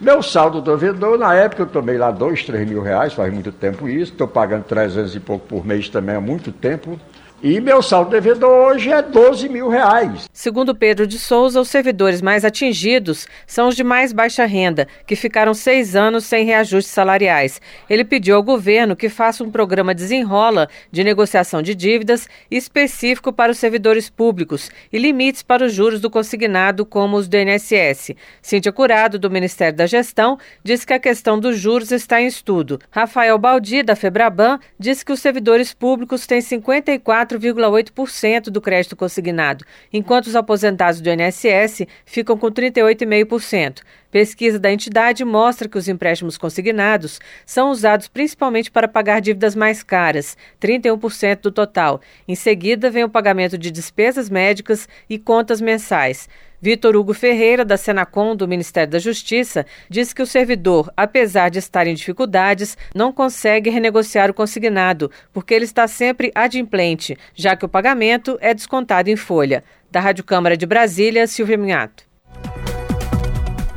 [SPEAKER 20] Meu saldo devedor, na época eu tomei lá dois, três mil reais, faz muito tempo isso, estou pagando 300 e pouco por mês também há muito tempo. E meu saldo devedor hoje é 12 mil reais.
[SPEAKER 19] Segundo Pedro de Souza, os servidores mais atingidos são os de mais baixa renda, que ficaram seis anos sem reajustes salariais. Ele pediu ao governo que faça um programa desenrola de negociação de dívidas específico para os servidores públicos e limites para os juros do consignado, como os do INSS. Cíntia Curado, do Ministério da Gestão, diz que a questão dos juros está em estudo. Rafael Baldi, da Febraban, diz que os servidores públicos têm 54 4,8% do crédito consignado, enquanto os aposentados do INSS ficam com 38,5%. Pesquisa da entidade mostra que os empréstimos consignados são usados principalmente para pagar dívidas mais caras, 31% do total. Em seguida, vem o pagamento de despesas médicas e contas mensais. Vitor Hugo Ferreira, da Senacom, do Ministério da Justiça, diz que o servidor, apesar de estar em dificuldades, não consegue renegociar o consignado, porque ele está sempre adimplente, já que o pagamento é descontado em folha. Da Rádio Câmara de Brasília, Silvia Minhato.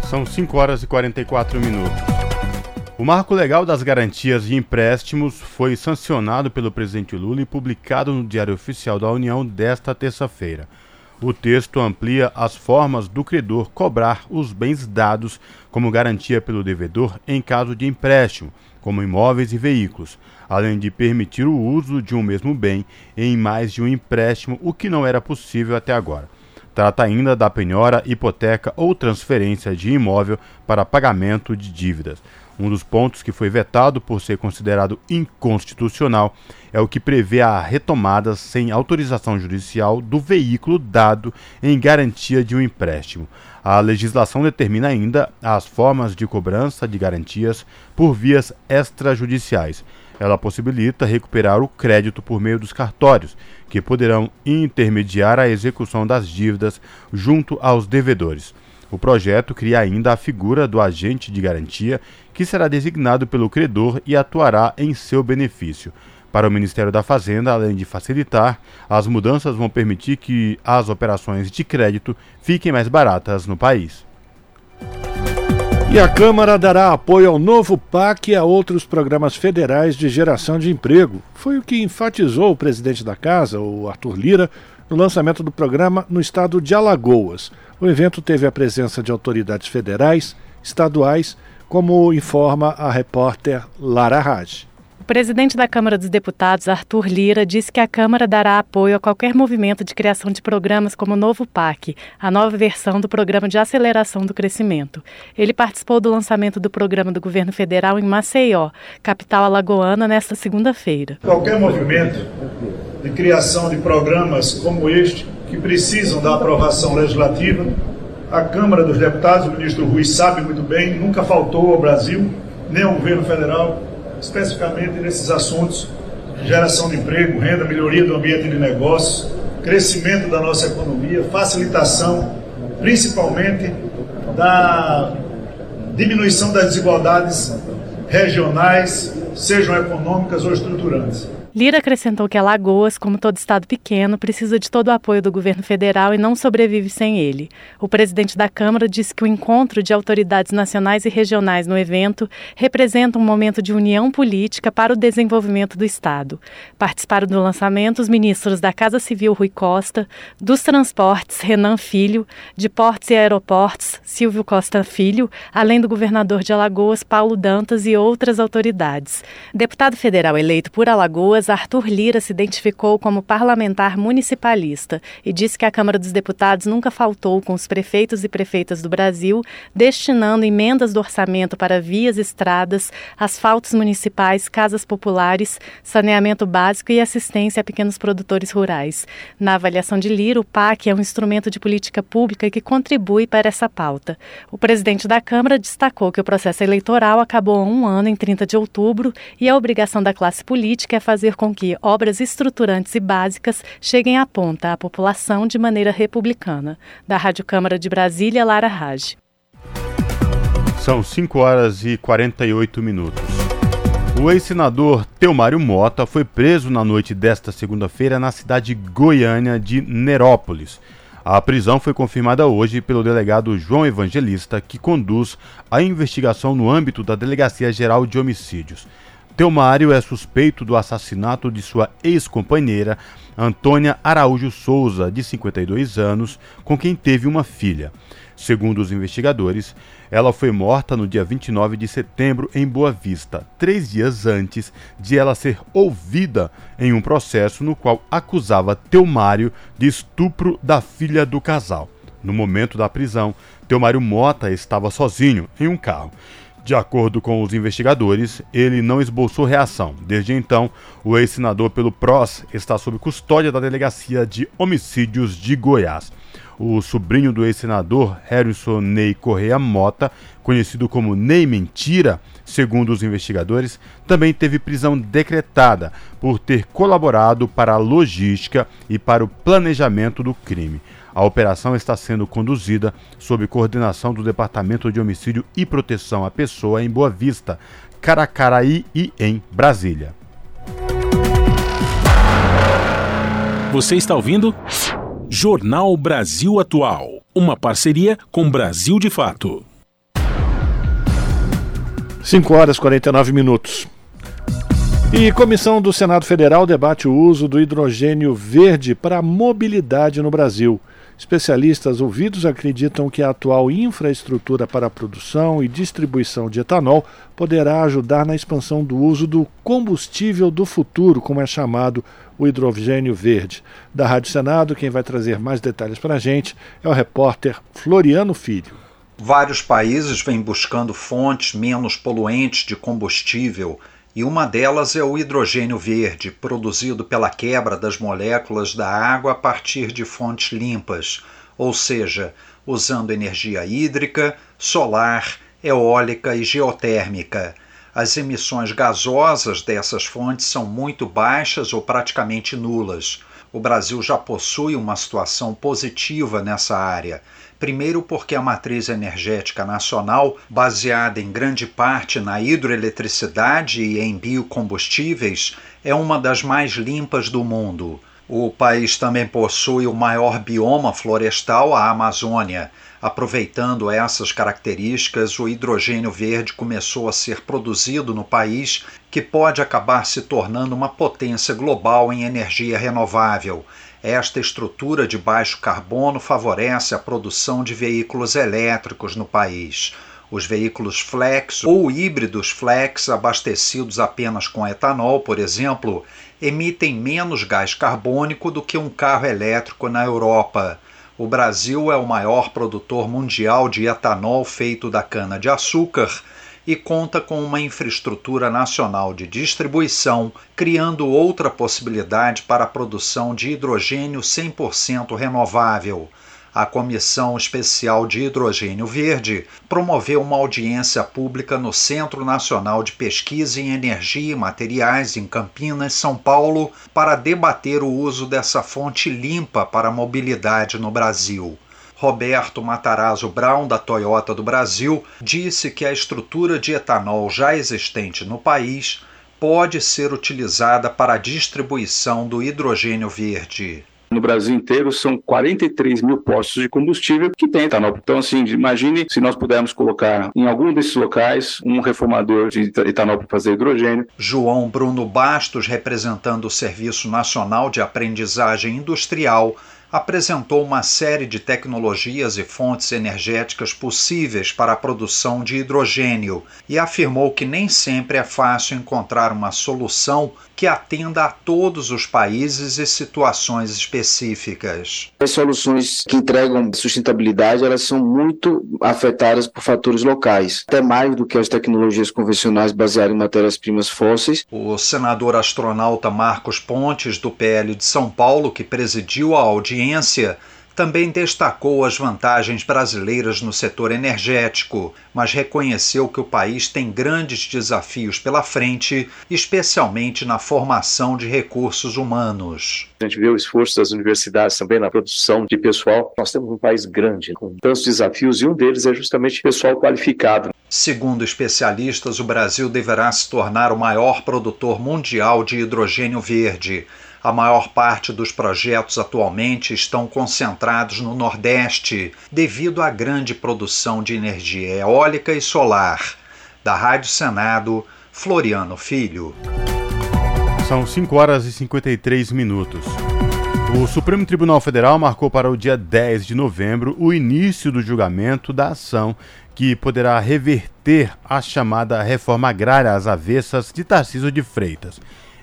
[SPEAKER 3] São 5 horas e 44 minutos. O marco legal das garantias de empréstimos foi sancionado pelo presidente Lula e publicado no Diário Oficial da União desta terça-feira. O texto amplia as formas do credor cobrar os bens dados como garantia pelo devedor em caso de empréstimo, como imóveis e veículos, além de permitir o uso de um mesmo bem em mais de um empréstimo, o que não era possível até agora. Trata ainda da penhora, hipoteca ou transferência de imóvel para pagamento de dívidas. Um dos pontos que foi vetado por ser considerado inconstitucional é o que prevê a retomada sem autorização judicial do veículo dado em garantia de um empréstimo. A legislação determina ainda as formas de cobrança de garantias por vias extrajudiciais. Ela possibilita recuperar o crédito por meio dos cartórios, que poderão intermediar a execução das dívidas junto aos devedores. O projeto cria ainda a figura do agente de garantia, que será designado pelo credor e atuará em seu benefício. Para o Ministério da Fazenda, além de facilitar, as mudanças vão permitir que as operações de crédito fiquem mais baratas no país.
[SPEAKER 1] E a Câmara dará apoio ao novo PAC e a outros programas federais de geração de emprego. Foi o que enfatizou o presidente da casa, o Arthur Lira, no lançamento do programa no estado de Alagoas. O evento teve a presença de autoridades federais, estaduais, como informa a repórter Lara Raj.
[SPEAKER 21] O presidente da Câmara dos Deputados, Arthur Lira, disse que a Câmara dará apoio a qualquer movimento de criação de programas como o Novo PAC, a nova versão do Programa de Aceleração do Crescimento. Ele participou do lançamento do programa do governo federal em Maceió, capital alagoana, nesta segunda-feira.
[SPEAKER 22] Qualquer movimento de criação de programas como este que precisam da aprovação legislativa. A Câmara dos Deputados, o ministro Rui sabe muito bem, nunca faltou ao Brasil, nem ao governo federal, especificamente nesses assuntos geração de emprego, renda, melhoria do ambiente de negócios, crescimento da nossa economia, facilitação, principalmente da diminuição das desigualdades regionais, sejam econômicas ou estruturantes.
[SPEAKER 21] Lira acrescentou que Alagoas, como todo estado pequeno, precisa de todo o apoio do governo federal e não sobrevive sem ele. O presidente da Câmara disse que o encontro de autoridades nacionais e regionais no evento representa um momento de união política para o desenvolvimento do estado. Participaram do lançamento os ministros da Casa Civil Rui Costa, dos Transportes Renan Filho, de Portos e Aeroportos Silvio Costa Filho, além do governador de Alagoas Paulo Dantas e outras autoridades. Deputado federal eleito por Alagoas Arthur Lira se identificou como parlamentar municipalista e disse que a Câmara dos Deputados nunca faltou com os prefeitos e prefeitas do Brasil, destinando emendas do orçamento para vias, estradas, asfaltos municipais, casas populares, saneamento básico e assistência a pequenos produtores rurais. Na avaliação de Lira, o PAC é um instrumento de política pública que contribui para essa pauta. O presidente da Câmara destacou que o processo eleitoral acabou há um ano, em 30 de outubro, e a obrigação da classe política é fazer com que obras estruturantes e básicas cheguem à ponta à população de maneira republicana. Da Rádio Câmara de Brasília, Lara Raj.
[SPEAKER 3] São 5 horas e 48 minutos. O ex-senador Teomário Mota foi preso na noite desta segunda-feira na cidade goiânia de Nerópolis. A prisão foi confirmada hoje pelo delegado João Evangelista, que conduz a investigação no âmbito da Delegacia Geral de Homicídios. Teomário é suspeito do assassinato de sua ex-companheira, Antônia Araújo Souza, de 52 anos, com quem teve uma filha. Segundo os investigadores, ela foi morta no dia 29 de setembro em Boa Vista, três dias antes de ela ser ouvida em um processo no qual acusava Teomário de estupro da filha do casal. No momento da prisão, Teomário Mota estava sozinho em um carro. De acordo com os investigadores, ele não esboçou reação. Desde então, o ex-senador pelo PROS está sob custódia da Delegacia de Homicídios de Goiás. O sobrinho do ex-senador, Harrison Ney Correia Mota, conhecido como Ney Mentira, segundo os investigadores, também teve prisão decretada por ter colaborado para a logística e para o planejamento do crime. A operação está sendo conduzida sob coordenação do Departamento de Homicídio e Proteção à Pessoa em Boa Vista, Caracaraí e em Brasília.
[SPEAKER 2] Você está ouvindo? Jornal Brasil Atual. Uma parceria com Brasil de Fato.
[SPEAKER 1] 5 horas e 49 minutos. E comissão do Senado Federal debate o uso do hidrogênio verde para a mobilidade no Brasil. Especialistas ouvidos acreditam que a atual infraestrutura para a produção e distribuição de etanol poderá ajudar na expansão do uso do combustível do futuro, como é chamado o hidrogênio verde. Da Rádio Senado, quem vai trazer mais detalhes para a gente é o repórter Floriano Filho.
[SPEAKER 23] Vários países vêm buscando fontes menos poluentes de combustível e uma delas é o hidrogênio verde, produzido pela quebra das moléculas da água a partir de fontes limpas, ou seja, usando energia hídrica, solar, eólica e geotérmica. As emissões gasosas dessas fontes são muito baixas ou praticamente nulas. O Brasil já possui uma situação positiva nessa área Primeiro, porque a matriz energética nacional, baseada em grande parte na hidroeletricidade e em biocombustíveis, é uma das mais limpas do mundo. O país também possui o maior bioma florestal, a Amazônia. Aproveitando essas características, o hidrogênio verde começou a ser produzido no país, que pode acabar se tornando uma potência global em energia renovável. Esta estrutura de baixo carbono favorece a produção de veículos elétricos no país. Os veículos flex ou híbridos flex abastecidos apenas com etanol, por exemplo, emitem menos gás carbônico do que um carro elétrico na Europa. O Brasil é o maior produtor mundial de etanol feito da cana-de-açúcar e conta com uma infraestrutura nacional de distribuição, criando outra possibilidade para a produção de hidrogênio 100% renovável. A Comissão Especial de Hidrogênio Verde promoveu uma audiência pública no Centro Nacional de Pesquisa em Energia e Materiais, em Campinas, São Paulo, para debater o uso dessa fonte limpa para a mobilidade no Brasil. Roberto Matarazzo Brown, da Toyota do Brasil, disse que a estrutura de etanol já existente no país pode ser utilizada para a distribuição do hidrogênio verde.
[SPEAKER 24] No Brasil inteiro são 43 mil postos de combustível que tem etanol. Então, assim, imagine se nós pudermos colocar em algum desses locais um reformador de etanol para fazer hidrogênio.
[SPEAKER 23] João Bruno Bastos, representando o Serviço Nacional de Aprendizagem Industrial, apresentou uma série de tecnologias e fontes energéticas possíveis para a produção de hidrogênio e afirmou que nem sempre é fácil encontrar uma solução que atenda a todos os países e situações específicas.
[SPEAKER 25] As soluções que entregam sustentabilidade, elas são muito afetadas por fatores locais, até mais do que as tecnologias convencionais baseadas em matérias-primas fósseis.
[SPEAKER 23] O senador astronauta Marcos Pontes, do PL de São Paulo, que presidiu a audiência, também destacou as vantagens brasileiras no setor energético, mas reconheceu que o país tem grandes desafios pela frente, especialmente na formação de recursos humanos.
[SPEAKER 24] A gente vê o esforço das universidades também na produção de pessoal. Nós temos um país grande, com tantos desafios, e um deles é justamente pessoal qualificado.
[SPEAKER 23] Segundo especialistas, o Brasil deverá se tornar o maior produtor mundial de hidrogênio verde. A maior parte dos projetos atualmente estão concentrados no Nordeste, devido à grande produção de energia eólica e solar. Da Rádio Senado, Floriano Filho.
[SPEAKER 3] São 5 horas e 53 minutos. O Supremo Tribunal Federal marcou para o dia 10 de novembro o início do julgamento da ação que poderá reverter a chamada reforma agrária às avessas de Tarcísio de Freitas.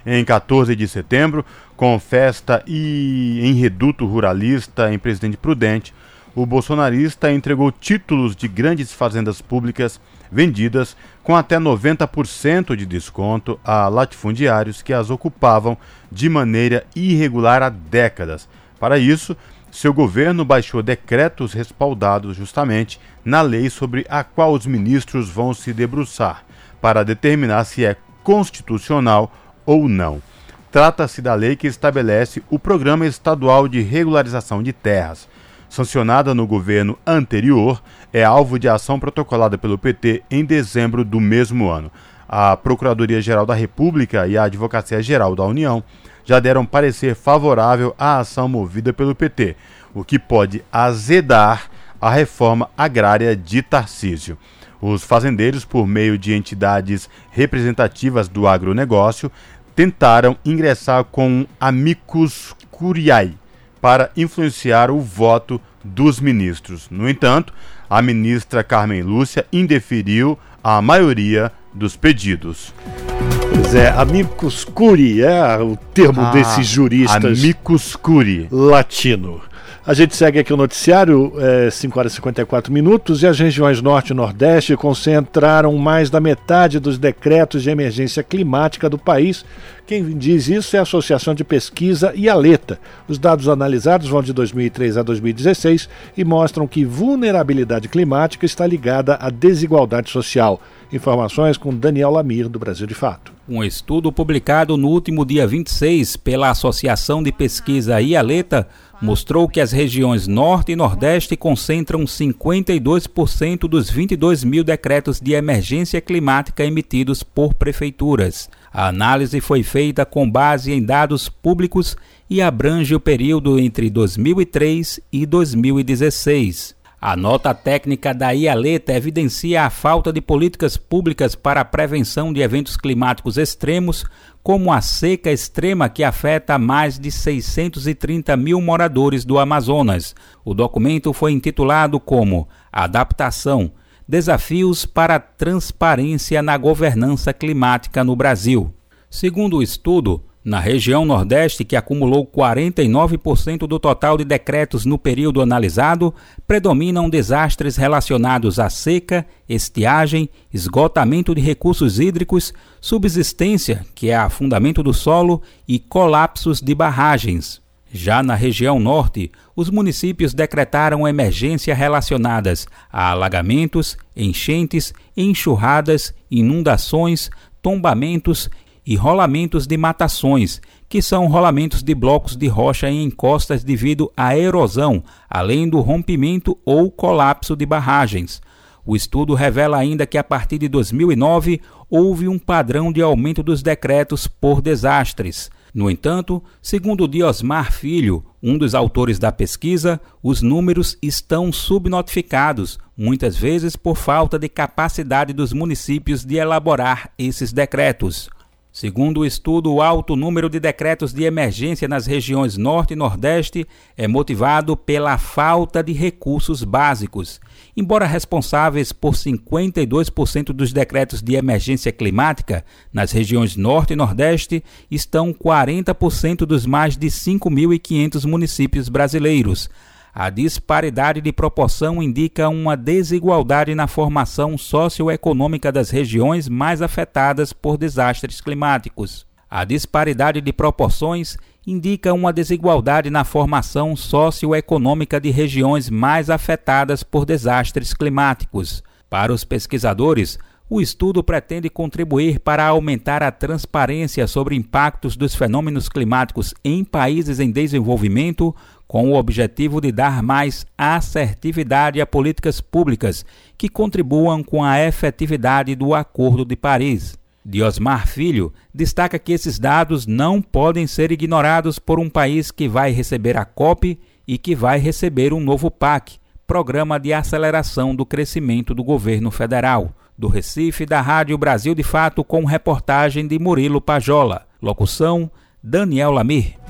[SPEAKER 3] Em 14 de setembro, com festa e em reduto ruralista em Presidente Prudente, o bolsonarista entregou títulos de grandes fazendas públicas vendidas com até 90% de desconto a latifundiários que as ocupavam de maneira irregular há décadas. Para isso, seu governo baixou decretos respaldados justamente na lei sobre a qual os ministros vão se debruçar para determinar se é constitucional ou não. Trata-se da lei que estabelece o Programa Estadual de Regularização de Terras. Sancionada no governo anterior, é alvo de ação protocolada pelo PT em dezembro do mesmo ano. A Procuradoria-Geral da República e a Advocacia-Geral da União já deram parecer favorável à ação movida pelo PT, o que pode azedar a reforma agrária de Tarcísio. Os fazendeiros, por meio de entidades representativas do agronegócio, tentaram ingressar com Amicus Curiae, para influenciar o voto dos ministros. No entanto, a ministra Carmen Lúcia indeferiu a maioria dos pedidos.
[SPEAKER 1] Pois é, amicus curi é o termo ah, desses juristas.
[SPEAKER 3] Amicus curi.
[SPEAKER 1] Latino. A gente segue aqui o noticiário, é, 5 horas e 54 minutos, e as regiões Norte e Nordeste concentraram mais da metade dos decretos de emergência climática do país. Quem diz isso é a Associação de Pesquisa e a Leta. Os dados analisados vão de 2003 a 2016 e mostram que vulnerabilidade climática está ligada à desigualdade social. Informações com Daniel Lamir, do Brasil de Fato.
[SPEAKER 6] Um estudo publicado no último dia 26 pela Associação de Pesquisa IALETA mostrou que as regiões Norte e Nordeste concentram 52% dos 22 mil decretos de emergência climática emitidos por prefeituras. A análise foi feita com base em dados públicos e abrange o período entre 2003 e 2016. A nota técnica da IALETA evidencia a falta de políticas públicas para a prevenção de eventos climáticos extremos, como a seca extrema que afeta mais de 630 mil moradores do Amazonas. O documento foi intitulado como Adaptação Desafios para a Transparência na Governança Climática no Brasil. Segundo o estudo, na região Nordeste, que acumulou 49% do total de decretos no período analisado, predominam desastres relacionados à seca, estiagem, esgotamento de recursos hídricos, subsistência, que é afundamento do solo, e colapsos de barragens. Já na região Norte, os municípios decretaram emergência relacionadas a alagamentos, enchentes, enxurradas, inundações, tombamentos e rolamentos de matações, que são rolamentos de blocos de rocha em encostas devido à erosão, além do rompimento ou colapso de barragens. O estudo revela ainda que a partir de 2009 houve um padrão de aumento dos decretos por desastres. No entanto, segundo Diosmar Filho, um dos autores da pesquisa, os números estão subnotificados, muitas vezes por falta de capacidade dos municípios de elaborar esses decretos. Segundo o estudo, o alto número de decretos de emergência nas regiões Norte e Nordeste é motivado pela falta de recursos básicos. Embora responsáveis por 52% dos decretos de emergência climática, nas regiões Norte e Nordeste estão 40% dos mais de 5.500 municípios brasileiros. A disparidade de proporção indica uma desigualdade na formação socioeconômica das regiões mais afetadas por desastres climáticos. A disparidade de proporções indica uma desigualdade na formação socioeconômica de regiões mais afetadas por desastres climáticos. Para os pesquisadores, o estudo pretende contribuir para aumentar a transparência sobre impactos dos fenômenos climáticos em países em desenvolvimento, com o objetivo de dar mais assertividade a políticas públicas que contribuam com a efetividade do Acordo de Paris. Diosmar Filho destaca que esses dados não podem ser ignorados por um país que vai receber a COP e que vai receber um novo PAC, Programa de Aceleração do Crescimento do Governo Federal. Do Recife, da Rádio Brasil de Fato, com reportagem de Murilo Pajola. Locução: Daniel Lamir.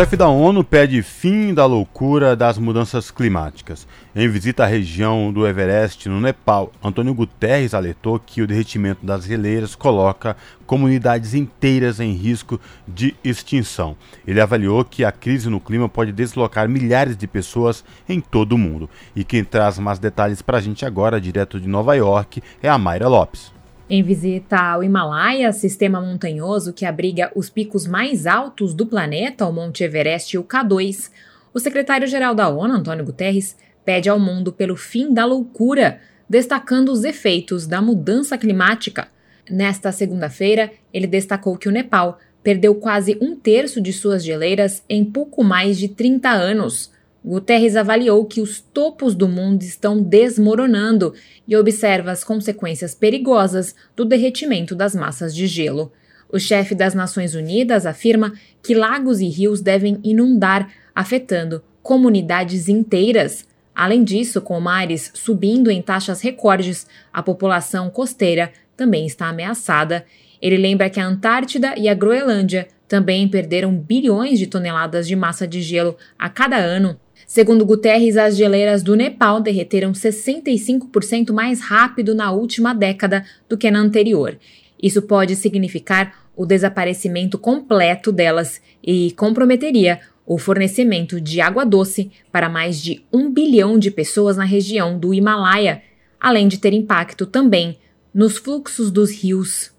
[SPEAKER 3] Chefe da ONU pede fim da loucura das mudanças climáticas. Em visita à região do Everest, no Nepal, Antônio Guterres alertou que o derretimento das geleiras coloca comunidades inteiras em risco de extinção. Ele avaliou que a crise no clima pode deslocar milhares de pessoas em todo o mundo. E quem traz mais detalhes para a gente agora, direto de Nova York, é a Mayra Lopes.
[SPEAKER 26] Em visita ao Himalaia, sistema montanhoso que abriga os picos mais altos do planeta, o Monte Everest e o K2, o secretário-geral da ONU, Antônio Guterres, pede ao mundo pelo fim da loucura, destacando os efeitos da mudança climática. Nesta segunda-feira, ele destacou que o Nepal perdeu quase um terço de suas geleiras em pouco mais de 30 anos. Guterres avaliou que os topos do mundo estão desmoronando e observa as consequências perigosas do derretimento das massas de gelo. O chefe das Nações Unidas afirma que lagos e rios devem inundar, afetando comunidades inteiras. Além disso, com mares subindo em taxas recordes, a população costeira também está ameaçada. Ele lembra que a Antártida e a Groenlândia também perderam bilhões de toneladas de massa de gelo a cada ano. Segundo Guterres, as geleiras do Nepal derreteram 65% mais rápido na última década do que na anterior. Isso pode significar o desaparecimento completo delas e comprometeria o fornecimento de água doce para mais de um bilhão de pessoas na região do Himalaia, além de ter impacto também nos fluxos dos rios.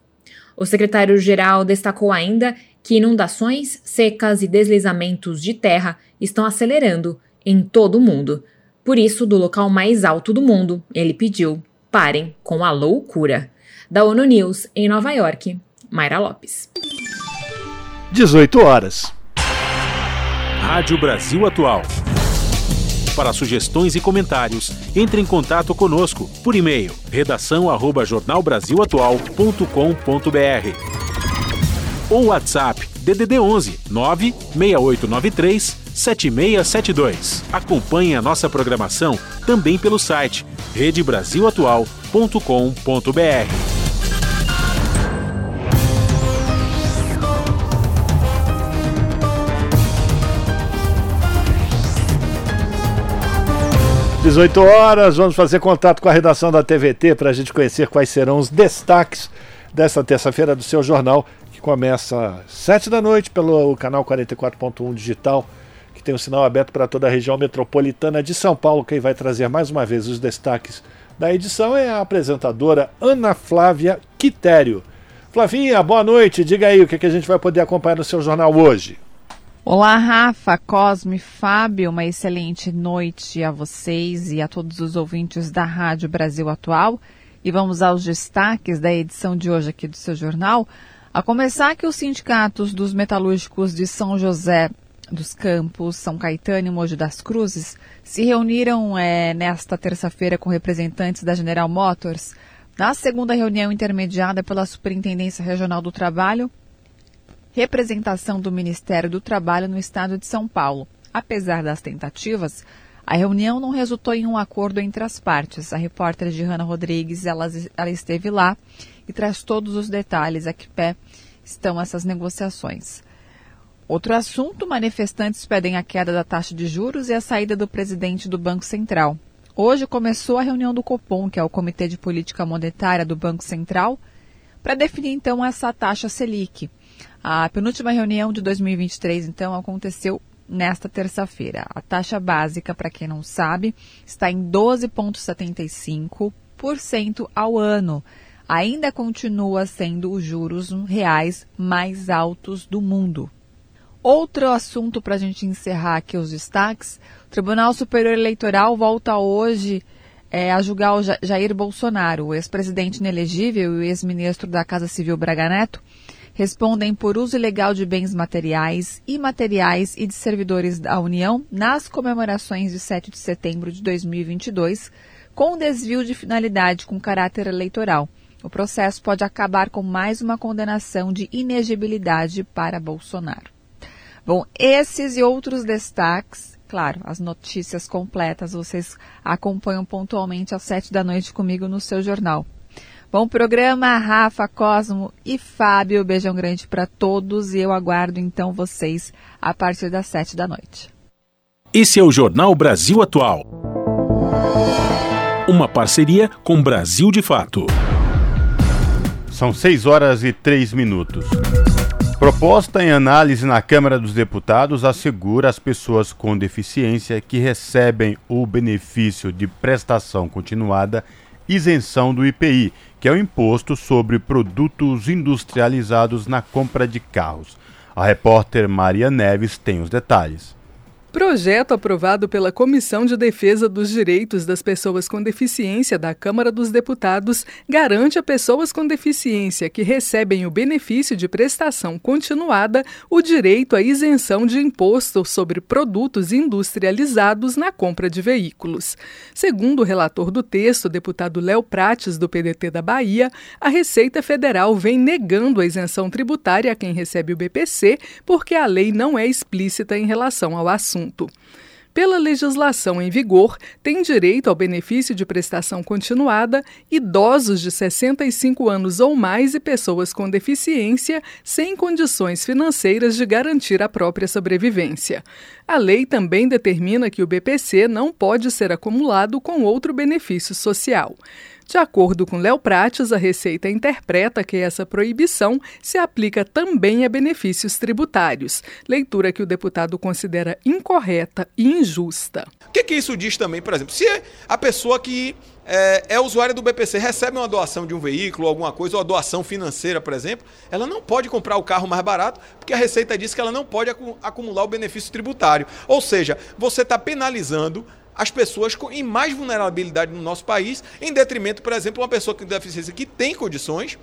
[SPEAKER 26] O secretário-geral destacou ainda que inundações, secas e deslizamentos de terra estão acelerando em todo o mundo. Por isso, do local mais alto do mundo, ele pediu: parem com a loucura. Da ONU News, em Nova York, Mayra Lopes.
[SPEAKER 1] 18 horas.
[SPEAKER 2] Rádio Brasil Atual. Para sugestões e comentários, entre em contato conosco por e-mail redação@jornalbrasilatual.com.br ou WhatsApp DDD 11 96893 7672. Acompanhe a nossa programação também pelo site redebrasilatual.com.br.
[SPEAKER 1] 18 horas, vamos fazer contato com a redação da TVT para a gente conhecer quais serão os destaques desta terça-feira do seu jornal, que começa às 7 da noite pelo canal 44.1 digital, que tem o um sinal aberto para toda a região metropolitana de São Paulo. Quem vai trazer mais uma vez os destaques da edição é a apresentadora Ana Flávia Quitério. Flavinha, boa noite. Diga aí o que a gente vai poder acompanhar no seu jornal hoje.
[SPEAKER 27] Olá, Rafa, Cosme, Fábio, uma excelente noite a vocês e a todos os ouvintes da Rádio Brasil Atual. E vamos aos destaques da edição de hoje aqui do seu jornal. A começar que os sindicatos dos metalúrgicos de São José dos Campos, São Caetano e Mogi das Cruzes se reuniram é, nesta terça-feira com representantes da General Motors na segunda reunião intermediada pela Superintendência Regional do Trabalho representação do Ministério do Trabalho no estado de São Paulo. Apesar das tentativas, a reunião não resultou em um acordo entre as partes. A repórter Gihanna Rodrigues ela, ela esteve lá e traz todos os detalhes a que pé estão essas negociações. Outro assunto: manifestantes pedem a queda da taxa de juros e a saída do presidente do Banco Central. Hoje começou a reunião do Copom, que é o Comitê de Política Monetária do Banco Central, para definir então essa taxa Selic. A penúltima reunião de 2023, então, aconteceu nesta terça-feira. A taxa básica, para quem não sabe, está em 12,75% ao ano. Ainda continua sendo os juros reais mais altos do mundo. Outro assunto para a gente encerrar aqui os destaques: o Tribunal Superior Eleitoral volta hoje é, a julgar o Jair Bolsonaro, o ex-presidente inelegível e o ex-ministro da Casa Civil Braga Neto respondem por uso ilegal de bens materiais, imateriais e de servidores da União nas comemorações de 7 de setembro de 2022, com desvio de finalidade com caráter eleitoral. O processo pode acabar com mais uma condenação de inegibilidade para Bolsonaro. Bom, esses e outros destaques, claro, as notícias completas vocês acompanham pontualmente às sete da noite comigo no seu jornal. Bom programa, Rafa, Cosmo e Fábio. Beijão grande para todos e eu aguardo então vocês a partir das sete da noite.
[SPEAKER 2] Esse é o Jornal Brasil Atual. Uma parceria com Brasil de Fato.
[SPEAKER 3] São seis horas e três minutos. Proposta em análise na Câmara dos Deputados assegura às pessoas com deficiência que recebem o benefício de prestação continuada isenção do IPI, que é o imposto sobre produtos industrializados na compra de carros. A repórter Maria Neves tem os detalhes.
[SPEAKER 28] Projeto aprovado pela Comissão de Defesa dos Direitos das Pessoas com Deficiência da Câmara dos Deputados garante a pessoas com deficiência que recebem o benefício de prestação continuada o direito à isenção de imposto sobre produtos industrializados na compra de veículos. Segundo o relator do texto, deputado Léo Prates, do PDT da Bahia, a Receita Federal vem negando a isenção tributária a quem recebe o BPC porque a lei não é explícita em relação ao assunto assunto. Pela legislação em vigor, têm direito ao benefício de prestação continuada idosos de 65 anos ou mais e pessoas com deficiência sem condições financeiras de garantir a própria sobrevivência. A lei também determina que o BPC não pode ser acumulado com outro benefício social. De acordo com Léo Prates, a Receita interpreta que essa proibição se aplica também a benefícios tributários, leitura que o deputado considera incorreta e injusta.
[SPEAKER 29] O que, que isso diz também, por exemplo, se a pessoa que é, é usuária do BPC, recebe uma doação de um veículo, alguma coisa, ou a doação financeira, por exemplo, ela não pode comprar o carro mais barato, porque a Receita diz que ela não pode acumular o benefício tributário. Ou seja, você está penalizando as pessoas em mais vulnerabilidade no nosso país, em detrimento, por exemplo, uma pessoa com deficiência que tem condições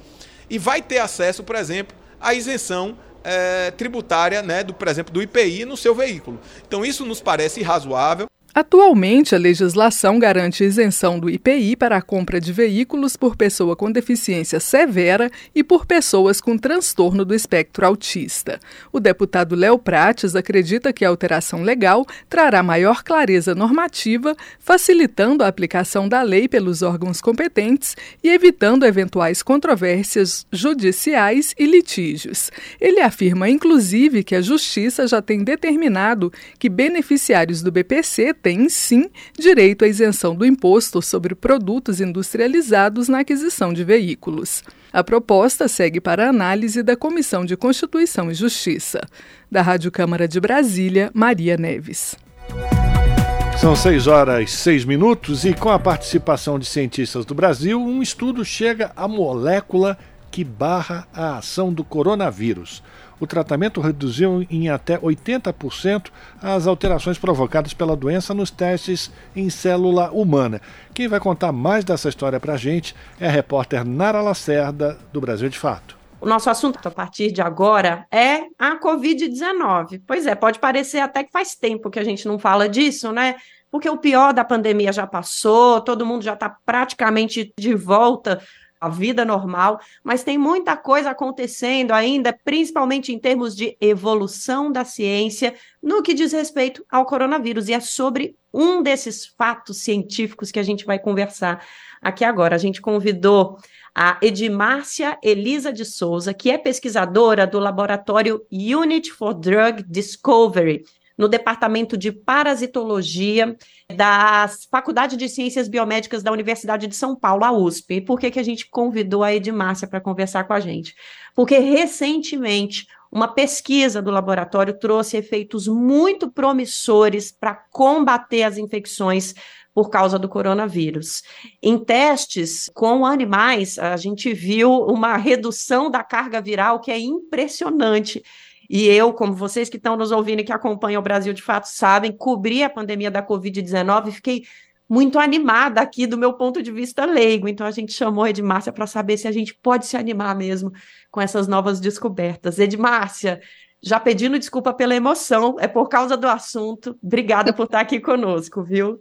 [SPEAKER 29] e vai ter acesso, por exemplo, à isenção é, tributária, né, do, por exemplo, do IPI no seu veículo. Então isso nos parece razoável.
[SPEAKER 28] Atualmente, a legislação garante isenção do IPI para a compra de veículos por pessoa com deficiência severa e por pessoas com transtorno do espectro autista. O deputado Léo Prates acredita que a alteração legal trará maior clareza normativa, facilitando a aplicação da lei pelos órgãos competentes e evitando eventuais controvérsias judiciais e litígios. Ele afirma, inclusive, que a Justiça já tem determinado que beneficiários do BPC têm sim direito à isenção do imposto sobre produtos industrializados na aquisição de veículos. A proposta segue para análise da Comissão de Constituição e Justiça. Da Rádio Câmara de Brasília, Maria Neves.
[SPEAKER 1] São 6 horas e 6 minutos e com a participação de cientistas do Brasil, um estudo chega à molécula que barra a ação do coronavírus o tratamento reduziu em até 80% as alterações provocadas pela doença nos testes em célula humana. Quem vai contar mais dessa história para a gente é a repórter Nara Lacerda, do Brasil de Fato.
[SPEAKER 30] O nosso assunto a partir de agora é a Covid-19. Pois é, pode parecer até que faz tempo que a gente não fala disso, né? Porque o pior da pandemia já passou, todo mundo já está praticamente de volta a vida normal, mas tem muita coisa acontecendo ainda, principalmente em termos de evolução da ciência, no que diz respeito ao coronavírus. E é sobre um desses fatos científicos que a gente vai conversar aqui agora. A gente convidou a Edmárcia Elisa de Souza, que é pesquisadora do laboratório Unit for Drug Discovery, no Departamento de Parasitologia da Faculdade de Ciências Biomédicas da Universidade de São Paulo, a USP. E por que, que a gente convidou a Edmárcia para conversar com a gente? Porque recentemente uma pesquisa do laboratório trouxe efeitos muito promissores para combater as infecções por causa do coronavírus. Em testes com animais, a gente viu uma redução da carga viral que é impressionante. E eu, como vocês que estão nos ouvindo e que acompanham o Brasil de fato sabem, cobri a pandemia da Covid-19 e fiquei muito animada aqui do meu ponto de vista leigo. Então a gente chamou a Edmárcia para saber se a gente pode se animar mesmo com essas novas descobertas. Edmárcia, já pedindo desculpa pela emoção, é por causa do assunto. Obrigada por estar aqui conosco, viu?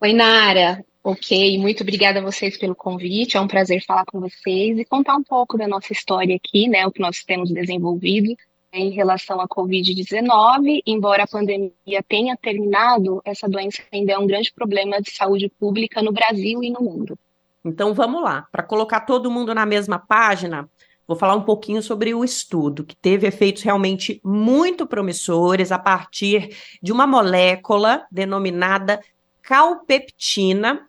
[SPEAKER 31] Oi, Nara. Ok, muito obrigada a vocês pelo convite. É um prazer falar com vocês e contar um pouco da nossa história aqui, né? O que nós temos desenvolvido em relação à Covid-19. Embora a pandemia tenha terminado, essa doença ainda é um grande problema de saúde pública no Brasil e no mundo.
[SPEAKER 30] Então vamos lá, para colocar todo mundo na mesma página, vou falar um pouquinho sobre o estudo, que teve efeitos realmente muito promissores a partir de uma molécula denominada calpeptina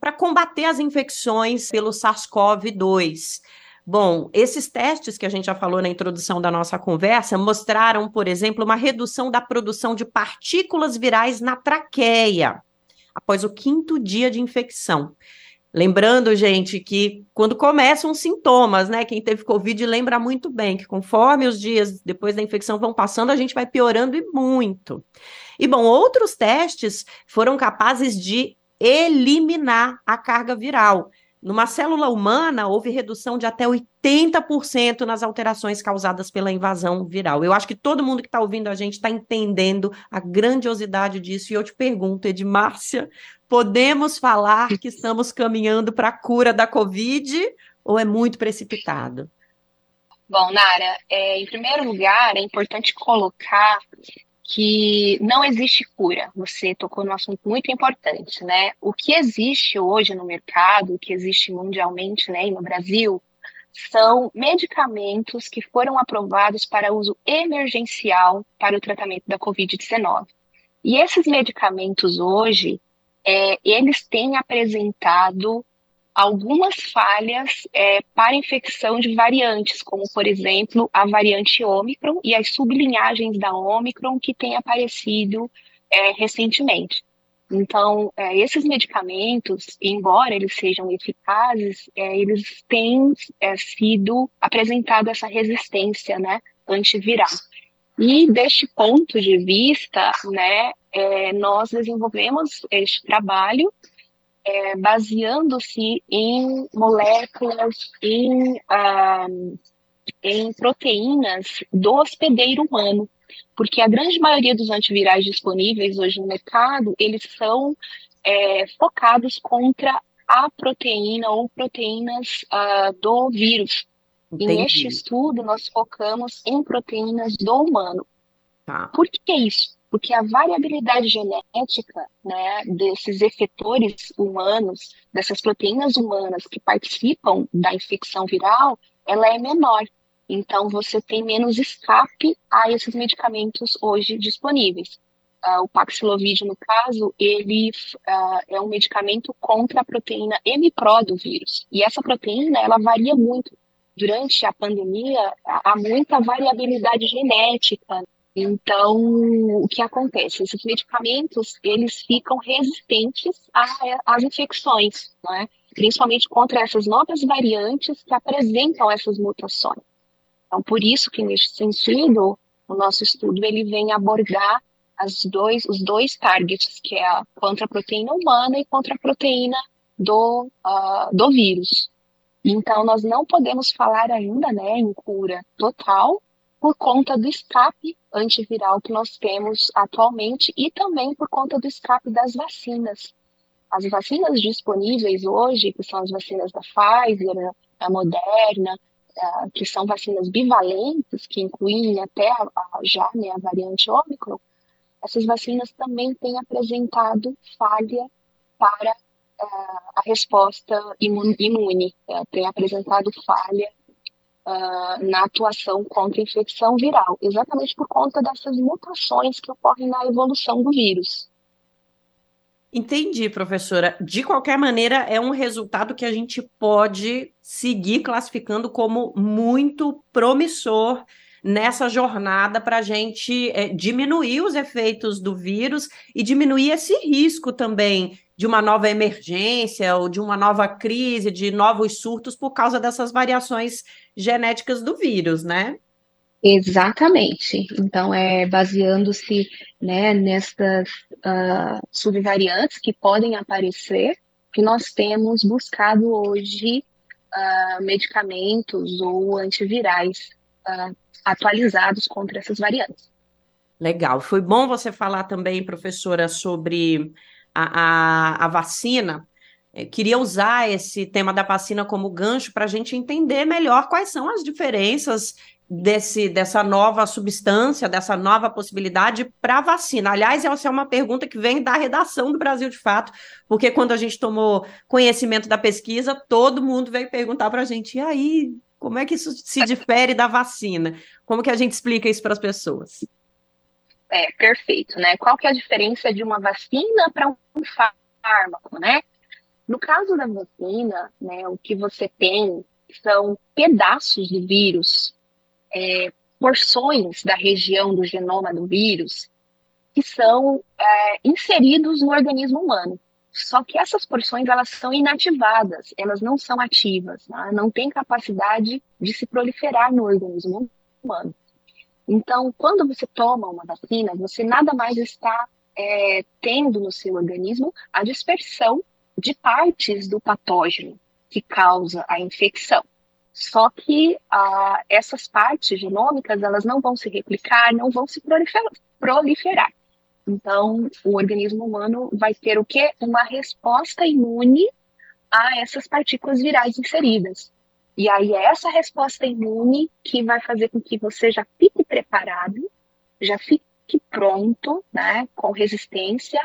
[SPEAKER 30] para combater as infecções pelo SARS-CoV-2. Bom, esses testes que a gente já falou na introdução da nossa conversa mostraram, por exemplo, uma redução da produção de partículas virais na traqueia após o quinto dia de infecção. Lembrando, gente, que quando começam os sintomas, né? Quem teve Covid lembra muito bem que conforme os dias depois da infecção vão passando, a gente vai piorando e muito. E bom, outros testes foram capazes de eliminar a carga viral. Numa célula humana, houve redução de até 80% nas alterações causadas pela invasão viral. Eu acho que todo mundo que está ouvindo a gente está entendendo a grandiosidade disso. E eu te pergunto, Edmárcia, podemos falar que estamos caminhando para a cura da Covid ou é muito precipitado?
[SPEAKER 31] Bom, Nara, é, em primeiro lugar, é importante colocar que não existe cura. Você tocou num assunto muito importante, né? O que existe hoje no mercado, o que existe mundialmente, né, e no Brasil, são medicamentos que foram aprovados para uso emergencial para o tratamento da Covid-19. E esses medicamentos hoje, é, eles têm apresentado algumas falhas é, para infecção de variantes, como, por exemplo, a variante Ômicron e as sublinhagens da Ômicron que têm aparecido é, recentemente. Então, é, esses medicamentos, embora eles sejam eficazes, é, eles têm é, sido apresentado essa resistência né, antiviral. E deste ponto de vista, né, é, nós desenvolvemos este trabalho é, baseando-se em moléculas, em, ah, em proteínas do hospedeiro humano, porque a grande maioria dos antivirais disponíveis hoje no mercado, eles são é, focados contra a proteína ou proteínas uh, do vírus. Entendi. E neste estudo, nós focamos em proteínas do humano. Tá. Por que isso? Porque a variabilidade genética né, desses efetores humanos, dessas proteínas humanas que participam da infecção viral, ela é menor. Então, você tem menos escape a esses medicamentos hoje disponíveis. Uh, o Paxlovid, no caso, ele uh, é um medicamento contra a proteína M-Pro do vírus. E essa proteína, ela varia muito. Durante a pandemia, há muita variabilidade genética então, o que acontece? Esses medicamentos, eles ficam resistentes às infecções, né? principalmente contra essas novas variantes que apresentam essas mutações. Então, por isso que, nesse sentido, o nosso estudo ele vem abordar as dois, os dois targets, que é a contra a proteína humana e contra a proteína do, uh, do vírus. Então, nós não podemos falar ainda né, em cura total, por conta do escape antiviral que nós temos atualmente e também por conta do escape das vacinas. As vacinas disponíveis hoje, que são as vacinas da Pfizer, da Moderna, que são vacinas bivalentes, que incluem até a, a, já né, a variante Ômicron, essas vacinas também têm apresentado falha para a resposta imune, é, tem apresentado falha uh, na atuação contra a infecção viral, exatamente por conta dessas mutações que ocorrem na evolução do vírus.
[SPEAKER 30] Entendi, professora. De qualquer maneira, é um resultado que a gente pode seguir classificando como muito promissor nessa jornada para a gente é, diminuir os efeitos do vírus e diminuir esse risco também de uma nova emergência ou de uma nova crise, de novos surtos por causa dessas variações genéticas do vírus, né?
[SPEAKER 31] Exatamente. Então, é baseando-se né, nessas uh, subvariantes que podem aparecer, que nós temos buscado hoje uh, medicamentos ou antivirais uh, atualizados contra essas variantes.
[SPEAKER 30] Legal. Foi bom você falar também, professora, sobre a, a, a vacina, queria usar esse tema da vacina como gancho para a gente entender melhor quais são as diferenças desse, dessa nova substância, dessa nova possibilidade para vacina. Aliás, essa é uma pergunta que vem da redação do Brasil de Fato, porque quando a gente tomou conhecimento da pesquisa, todo mundo veio perguntar para a gente, e aí, como é que isso se difere da vacina? Como que a gente explica isso para as pessoas?
[SPEAKER 31] É, perfeito, né? Qual que é a diferença de uma vacina para um fármaco, né? No caso da vacina, né, o que você tem são pedaços do vírus, é, porções da região do genoma do vírus, que são é, inseridos no organismo humano. Só que essas porções elas são inativadas, elas não são ativas, né? não têm capacidade de se proliferar no organismo humano. Então, quando você toma uma vacina, você nada mais está é, tendo no seu organismo a dispersão de partes do patógeno que causa a infecção. Só que ah, essas partes genômicas elas não vão se replicar, não vão se proliferar. Então, o organismo humano vai ter o quê? Uma resposta imune a essas partículas virais inseridas. E aí é essa resposta imune que vai fazer com que você já fique preparado, já fique pronto, né, com resistência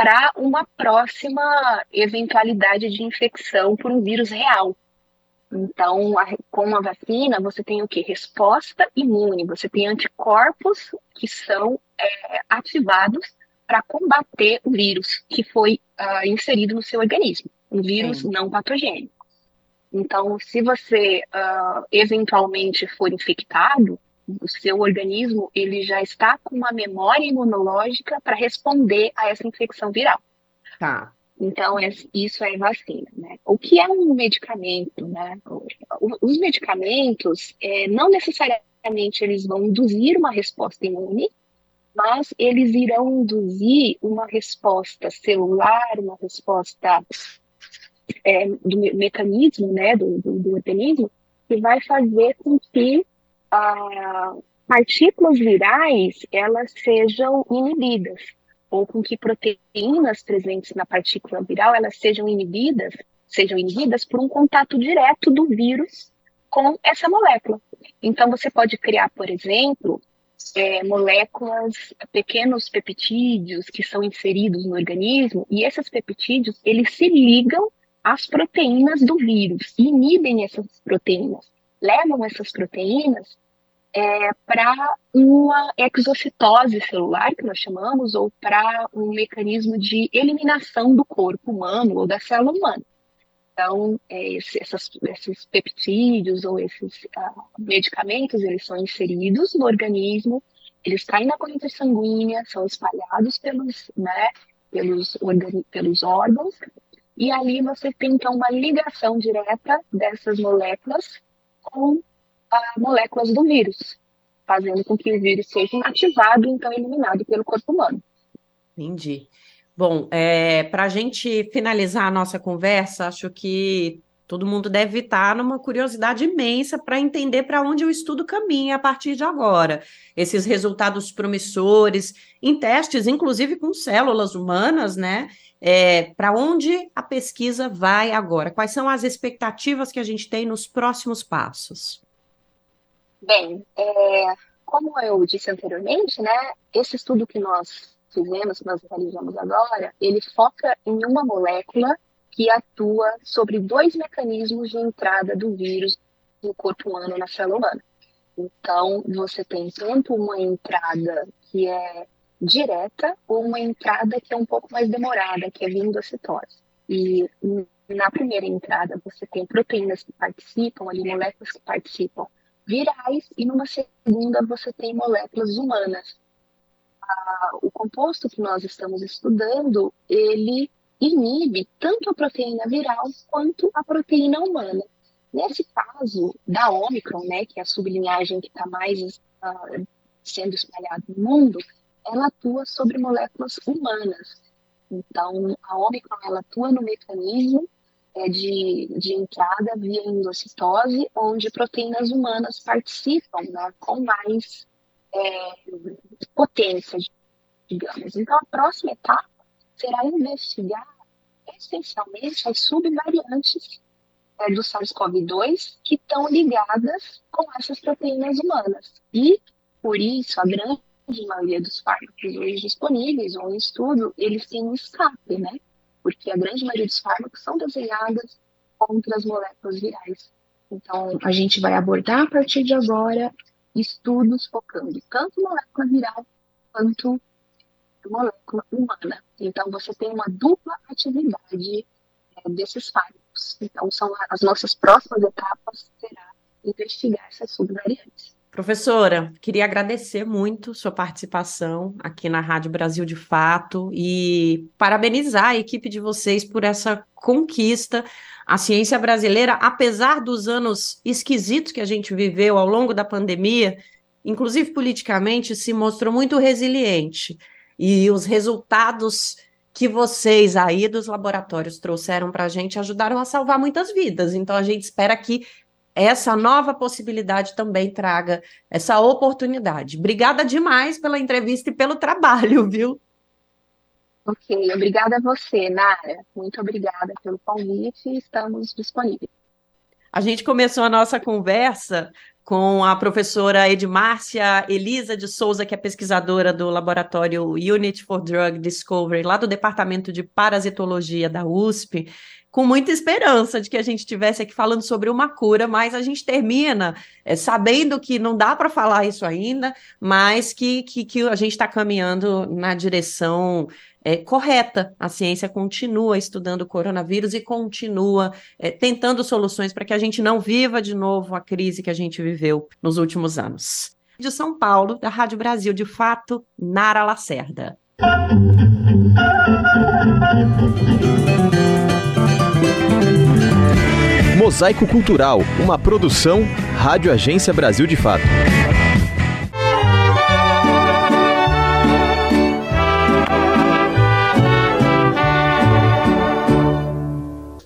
[SPEAKER 31] para uma próxima eventualidade de infecção por um vírus real. Então, a, com a vacina, você tem o que? Resposta imune, você tem anticorpos que são é, ativados para combater o vírus que foi uh, inserido no seu organismo, um vírus Sim. não patogênico. Então, se você uh, eventualmente for infectado, o seu organismo ele já está com uma memória imunológica para responder a essa infecção viral.
[SPEAKER 30] Tá.
[SPEAKER 31] Então, é, isso é vacina, né? O que é um medicamento, né? Os medicamentos, é, não necessariamente eles vão induzir uma resposta imune, mas eles irão induzir uma resposta celular, uma resposta é, do mecanismo, né, do, do, do, organismo, que vai fazer com que partículas virais elas sejam inibidas ou com que proteínas presentes na partícula viral elas sejam inibidas, sejam inibidas por um contato direto do vírus com essa molécula. Então você pode criar, por exemplo, é, moléculas, pequenos peptídeos que são inseridos no organismo e esses peptídeos eles se ligam às proteínas do vírus, inibem essas proteínas, levam essas proteínas é, para uma exocitose celular, que nós chamamos, ou para um mecanismo de eliminação do corpo humano ou da célula humana. Então, é, essas, esses peptídeos ou esses uh, medicamentos, eles são inseridos no organismo, eles caem na corrente sanguínea, são espalhados pelos, né, pelos, pelos órgãos, e ali você tem, então, uma ligação direta dessas moléculas com moléculas do vírus, fazendo com que o vírus seja inativado e então eliminado pelo corpo humano.
[SPEAKER 30] Entendi. Bom, é, para a gente finalizar a nossa conversa, acho que todo mundo deve estar numa curiosidade imensa para entender para onde o estudo caminha a partir de agora. Esses resultados promissores, em testes, inclusive com células humanas, né? É, para onde a pesquisa vai agora? Quais são as expectativas que a gente tem nos próximos passos?
[SPEAKER 31] Bem, é, como eu disse anteriormente, né, esse estudo que nós fizemos, que nós realizamos agora, ele foca em uma molécula que atua sobre dois mecanismos de entrada do vírus no corpo humano, na célula humana. Então, você tem tanto uma entrada que é direta ou uma entrada que é um pouco mais demorada, que é vindo a citose. E na primeira entrada, você tem proteínas que participam, ali moléculas que participam virais e numa segunda você tem moléculas humanas. Ah, o composto que nós estamos estudando, ele inibe tanto a proteína viral quanto a proteína humana. Nesse caso da Omicron, né, que é a sublinhagem que está mais uh, sendo espalhada no mundo, ela atua sobre moléculas humanas. Então, a Omicron ela atua no mecanismo é, de, de entrada via endocitose, onde proteínas humanas participam né, com mais é, potência, digamos. Então, a próxima etapa será investigar essencialmente as subvariantes é, do SARS-CoV-2 que estão ligadas com essas proteínas humanas. E, por isso, a grande maioria dos fármacos hoje disponíveis ou em estudo, eles têm um escape, né? Porque a grande maioria dos fármacos são desenhadas contra as moléculas virais. Então, a gente vai abordar a partir de agora estudos focando tanto molécula viral quanto molécula humana. Então, você tem uma dupla atividade é, desses fármacos. Então, são as nossas próximas etapas será investigar essas subvariantes.
[SPEAKER 30] Professora, queria agradecer muito sua participação aqui na Rádio Brasil de Fato e parabenizar a equipe de vocês por essa conquista. A ciência brasileira, apesar dos anos esquisitos que a gente viveu ao longo da pandemia, inclusive politicamente, se mostrou muito resiliente. E os resultados que vocês aí dos laboratórios trouxeram para a gente ajudaram a salvar muitas vidas. Então, a gente espera que essa nova possibilidade também traga essa oportunidade. Obrigada demais pela entrevista e pelo trabalho, viu?
[SPEAKER 31] Ok, obrigada a você, Nara. Muito obrigada pelo convite e estamos disponíveis.
[SPEAKER 30] A gente começou a nossa conversa com a professora Edmárcia Elisa de Souza, que é pesquisadora do laboratório Unit for Drug Discovery, lá do Departamento de Parasitologia da USP, com muita esperança de que a gente estivesse aqui falando sobre uma cura, mas a gente termina é, sabendo que não dá para falar isso ainda, mas que, que, que a gente está caminhando na direção é, correta. A ciência continua estudando o coronavírus e continua é, tentando soluções para que a gente não viva de novo a crise que a gente viveu nos últimos anos. De São Paulo, da Rádio Brasil, de fato, Nara Lacerda.
[SPEAKER 32] Mosaico Cultural, uma produção Rádio Agência Brasil de Fato.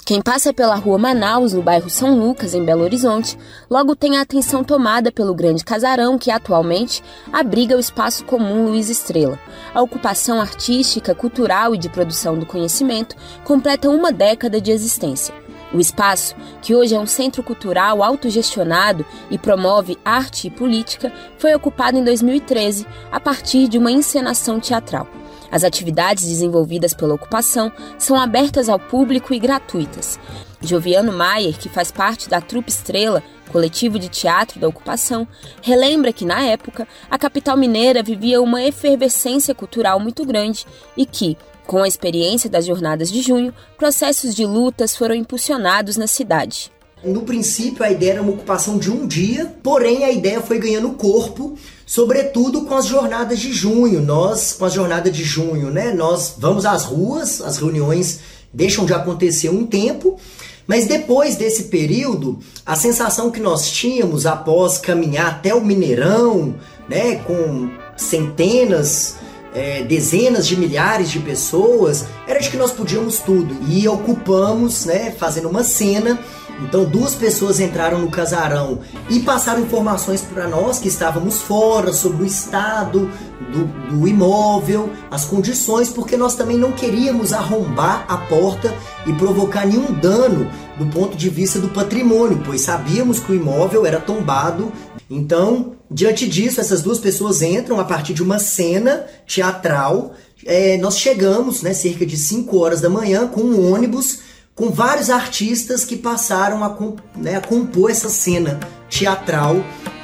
[SPEAKER 33] Quem passa pela rua Manaus, no bairro São Lucas, em Belo Horizonte, logo tem a atenção tomada pelo grande casarão que atualmente abriga o espaço comum Luiz Estrela. A ocupação artística, cultural e de produção do conhecimento completa uma década de existência. O espaço, que hoje é um centro cultural autogestionado e promove arte e política, foi ocupado em 2013 a partir de uma encenação teatral. As atividades desenvolvidas pela ocupação são abertas ao público e gratuitas. Joviano Maier, que faz parte da Trupe Estrela, coletivo de teatro da ocupação, relembra que, na época, a capital mineira vivia uma efervescência cultural muito grande e que, com a experiência das jornadas de junho, processos de lutas foram impulsionados na cidade.
[SPEAKER 34] No princípio, a ideia era uma ocupação de um dia, porém a ideia foi ganhando corpo, sobretudo com as jornadas de junho. Nós, com as jornadas de junho, né, nós vamos às ruas, as reuniões deixam de acontecer um tempo, mas depois desse período, a sensação que nós tínhamos após caminhar até o Mineirão, né, com centenas, é, dezenas de milhares de pessoas, era de que nós podíamos tudo. E ocupamos, né, fazendo uma cena então, duas pessoas entraram no casarão e passaram informações para nós que estávamos fora sobre o estado do, do, imóvel, as condições, porque nós também não queríamos arrombar a porta e provocar nenhum dano do ponto de vista do patrimônio, pois sabíamos que o imóvel era tombado. Então, diante disso, essas duas pessoas entram a partir de uma cena teatral. É, nós chegamos, né, cerca de 5 horas da manhã, com um ônibus com vários artistas que passaram a, né, a compor essa cena teatral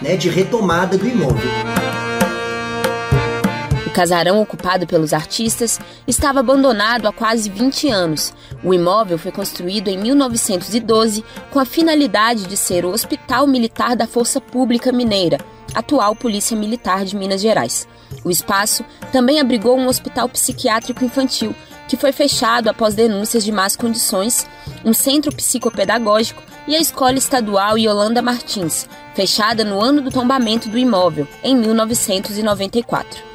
[SPEAKER 34] né, de retomada do imóvel.
[SPEAKER 33] Casarão ocupado pelos artistas estava abandonado há quase 20 anos. O imóvel foi construído em 1912 com a finalidade de ser o Hospital Militar da Força Pública Mineira, atual Polícia Militar de Minas Gerais. O espaço também abrigou um hospital psiquiátrico infantil que foi fechado após denúncias de más condições, um centro psicopedagógico e a Escola Estadual Yolanda Martins, fechada no ano do tombamento do imóvel, em 1994.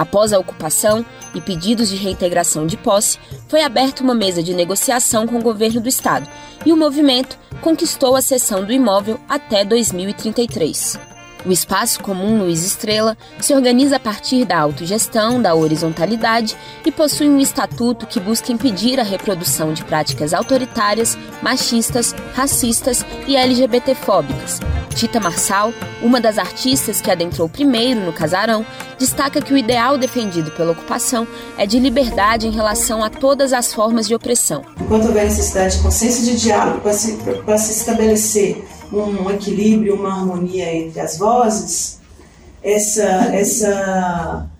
[SPEAKER 33] Após a ocupação e pedidos de reintegração de posse, foi aberta uma mesa de negociação com o governo do estado e o movimento conquistou a cessão do imóvel até 2033. O espaço comum Luiz Estrela se organiza a partir da autogestão, da horizontalidade e possui um estatuto que busca impedir a reprodução de práticas autoritárias, machistas, racistas e LGBTfóbicas. Tita Marçal, uma das artistas que adentrou primeiro no casarão, destaca que o ideal defendido pela ocupação é de liberdade em relação a todas as formas de opressão.
[SPEAKER 35] Enquanto houver necessidade de consciência de diálogo para se, para se estabelecer um equilíbrio, uma harmonia entre as vozes, essa, essa,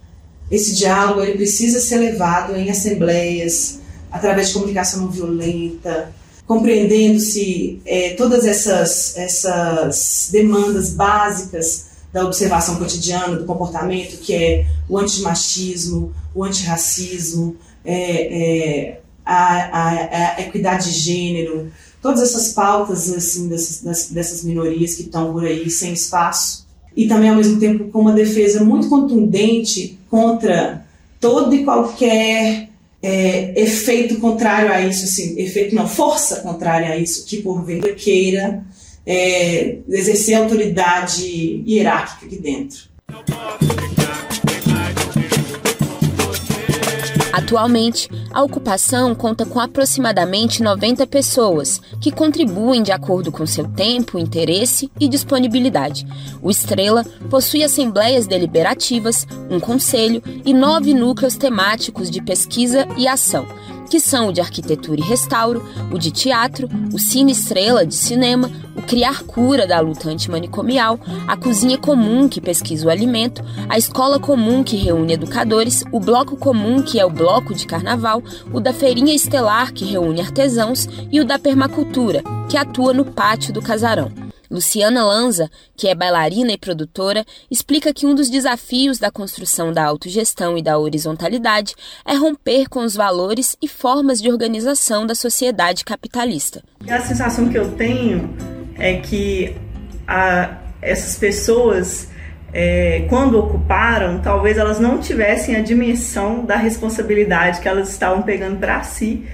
[SPEAKER 35] esse diálogo ele precisa ser levado em assembleias, através de comunicação não violenta, compreendendo-se é, todas essas, essas demandas básicas da observação cotidiana do comportamento, que é o antimachismo, o antirracismo, é, é, a, a, a equidade de gênero, todas essas pautas assim dessas, dessas minorias que estão por aí sem espaço e também ao mesmo tempo com uma defesa muito contundente contra todo e qualquer é, efeito contrário a isso, assim, efeito não, força contrária a isso, que porventura queira é, exercer autoridade hierárquica aqui dentro.
[SPEAKER 33] Atualmente, a ocupação conta com aproximadamente 90 pessoas, que contribuem de acordo com seu tempo, interesse e disponibilidade. O Estrela possui assembleias deliberativas, um conselho e nove núcleos temáticos de pesquisa e ação que são o de arquitetura e restauro, o de teatro, o Cine Estrela de cinema, o Criar Cura da luta antimanicomial, a Cozinha Comum que pesquisa o alimento, a Escola Comum que reúne educadores, o Bloco Comum que é o bloco de carnaval, o da Feirinha Estelar que reúne artesãos e o da Permacultura, que atua no pátio do casarão. Luciana Lanza, que é bailarina e produtora, explica que um dos desafios da construção da autogestão e da horizontalidade é romper com os valores e formas de organização da sociedade capitalista.
[SPEAKER 36] A sensação que eu tenho é que a, essas pessoas, é, quando ocuparam, talvez elas não tivessem a dimensão da responsabilidade que elas estavam pegando para si,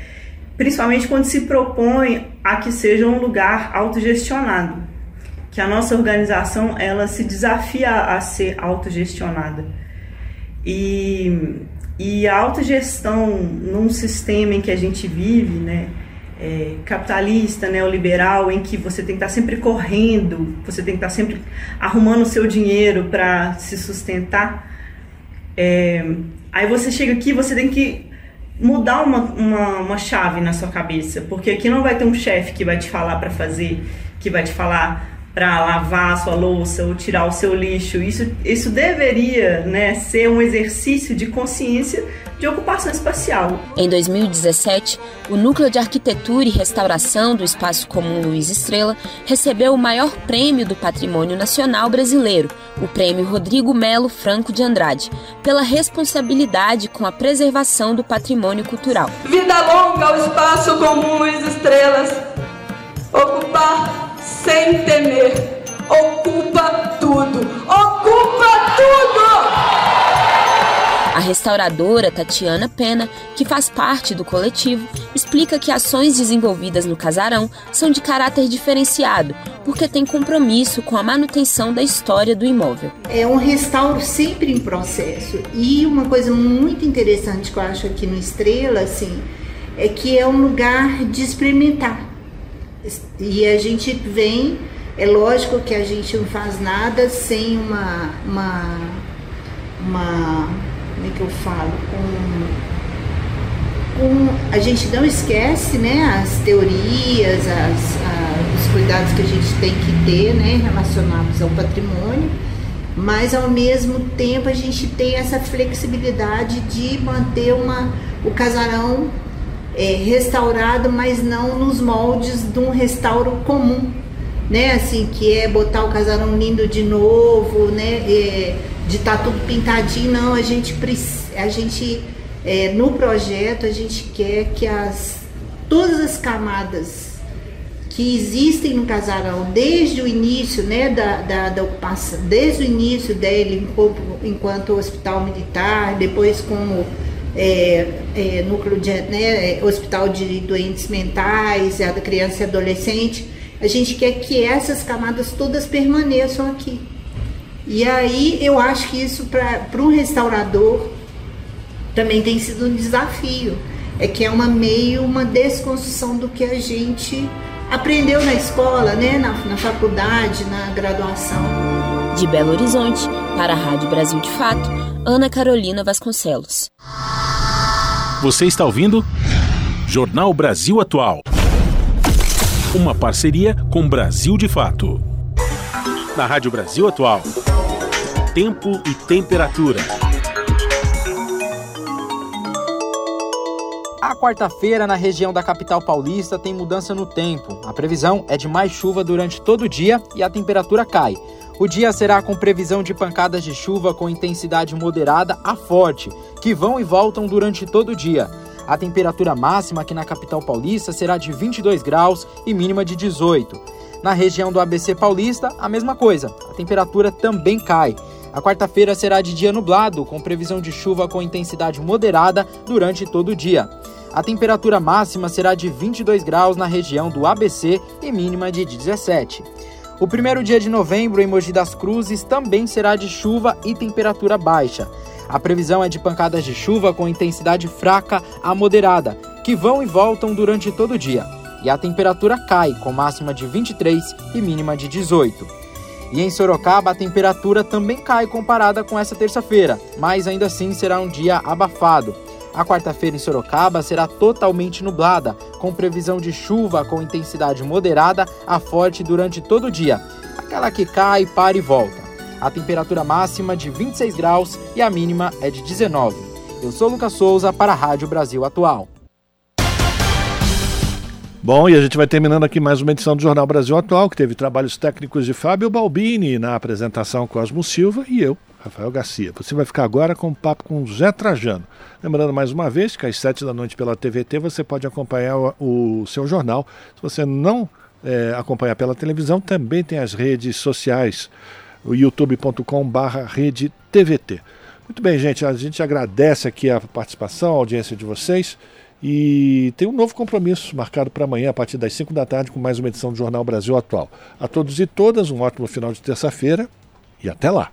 [SPEAKER 36] principalmente quando se propõe a que seja um lugar autogestionado que a nossa organização ela se desafia a ser autogestionada. E, e a autogestão num sistema em que a gente vive, né, é, capitalista, neoliberal, em que você tem que estar sempre correndo, você tem que estar sempre arrumando o seu dinheiro para se sustentar. É, aí você chega aqui, você tem que mudar uma, uma, uma chave na sua cabeça, porque aqui não vai ter um chefe que vai te falar para fazer, que vai te falar para lavar a sua louça ou tirar o seu lixo. Isso, isso deveria né, ser um exercício de consciência de ocupação espacial.
[SPEAKER 33] Em 2017, o Núcleo de Arquitetura e Restauração do Espaço Comum Luiz Estrela recebeu o maior prêmio do Patrimônio Nacional Brasileiro, o Prêmio Rodrigo Melo Franco de Andrade, pela responsabilidade com a preservação do patrimônio cultural.
[SPEAKER 36] Vida longa ao Espaço Comum Luiz Estrelas. Ocupar sem temer. Ocupa tudo! Ocupa tudo!
[SPEAKER 33] A restauradora Tatiana Pena, que faz parte do coletivo, explica que ações desenvolvidas no casarão são de caráter diferenciado, porque tem compromisso com a manutenção da história do imóvel.
[SPEAKER 37] É um restauro sempre em processo. E uma coisa muito interessante que eu acho aqui no Estrela, assim, é que é um lugar de experimentar e a gente vem, é lógico que a gente não faz nada sem uma, uma, uma como é que eu falo, um, um, a gente não esquece né, as teorias, as, a, os cuidados que a gente tem que ter né, relacionados ao patrimônio, mas ao mesmo tempo a gente tem essa flexibilidade de manter uma, o casarão é, restaurado, mas não nos moldes de um restauro comum, né? Assim, que é botar o casarão lindo de novo, né? É, de estar tá tudo pintadinho, não. A gente, a gente é, no projeto, a gente quer que as, todas as camadas que existem no casarão desde o início né, da, da, da ocupação, desde o início dele enquanto, enquanto hospital militar, depois como é, é, núcleo de né, é, hospital de doentes mentais, a da criança e adolescente. A gente quer que essas camadas todas permaneçam aqui. E aí eu acho que isso para um restaurador também tem sido um desafio. É que é uma meio uma desconstrução do que a gente aprendeu na escola, né, na, na faculdade, na graduação.
[SPEAKER 33] De Belo Horizonte, para a Rádio Brasil de Fato, Ana Carolina Vasconcelos.
[SPEAKER 2] Você está ouvindo? Jornal Brasil Atual. Uma parceria com Brasil de Fato. Na Rádio Brasil Atual. Tempo e temperatura.
[SPEAKER 38] A quarta-feira na região da capital paulista tem mudança no tempo. A previsão é de mais chuva durante todo o dia e a temperatura cai. O dia será com previsão de pancadas de chuva com intensidade moderada a forte, que vão e voltam durante todo o dia. A temperatura máxima aqui na capital paulista será de 22 graus e mínima de 18. Na região do ABC Paulista, a mesma coisa, a temperatura também cai. A quarta-feira será de dia nublado, com previsão de chuva com intensidade moderada durante todo o dia. A temperatura máxima será de 22 graus na região do ABC e mínima de 17. O primeiro dia de novembro em Mogi das Cruzes também será de chuva e temperatura baixa.
[SPEAKER 4] A previsão é de pancadas de chuva com intensidade fraca a moderada, que vão e voltam durante todo o dia. E a temperatura cai, com máxima de 23 e mínima de 18. E em Sorocaba, a temperatura também cai comparada com essa terça-feira, mas ainda assim será um dia abafado. A quarta-feira em Sorocaba será totalmente nublada, com previsão de chuva com intensidade moderada a forte durante todo o dia, aquela que cai, para e volta. A temperatura máxima de 26 graus e a mínima é de 19. Eu sou Lucas Souza para a Rádio Brasil Atual.
[SPEAKER 1] Bom, e a gente vai terminando aqui mais uma edição do Jornal Brasil Atual, que teve trabalhos técnicos de Fábio Balbini na apresentação Cosmo Silva e eu, Rafael Garcia. Você vai ficar agora com um papo com o Zé Trajano. Lembrando mais uma vez que às sete da noite pela TVT você pode acompanhar o, o seu jornal. Se você não é, acompanhar pela televisão, também tem as redes sociais, o youtube.com/barra rede TVT. Muito bem, gente, a gente agradece aqui a participação, a audiência de vocês. E tem um novo compromisso marcado para amanhã, a partir das 5 da tarde, com mais uma edição do Jornal Brasil Atual. A todos e todas, um ótimo final de terça-feira e até lá.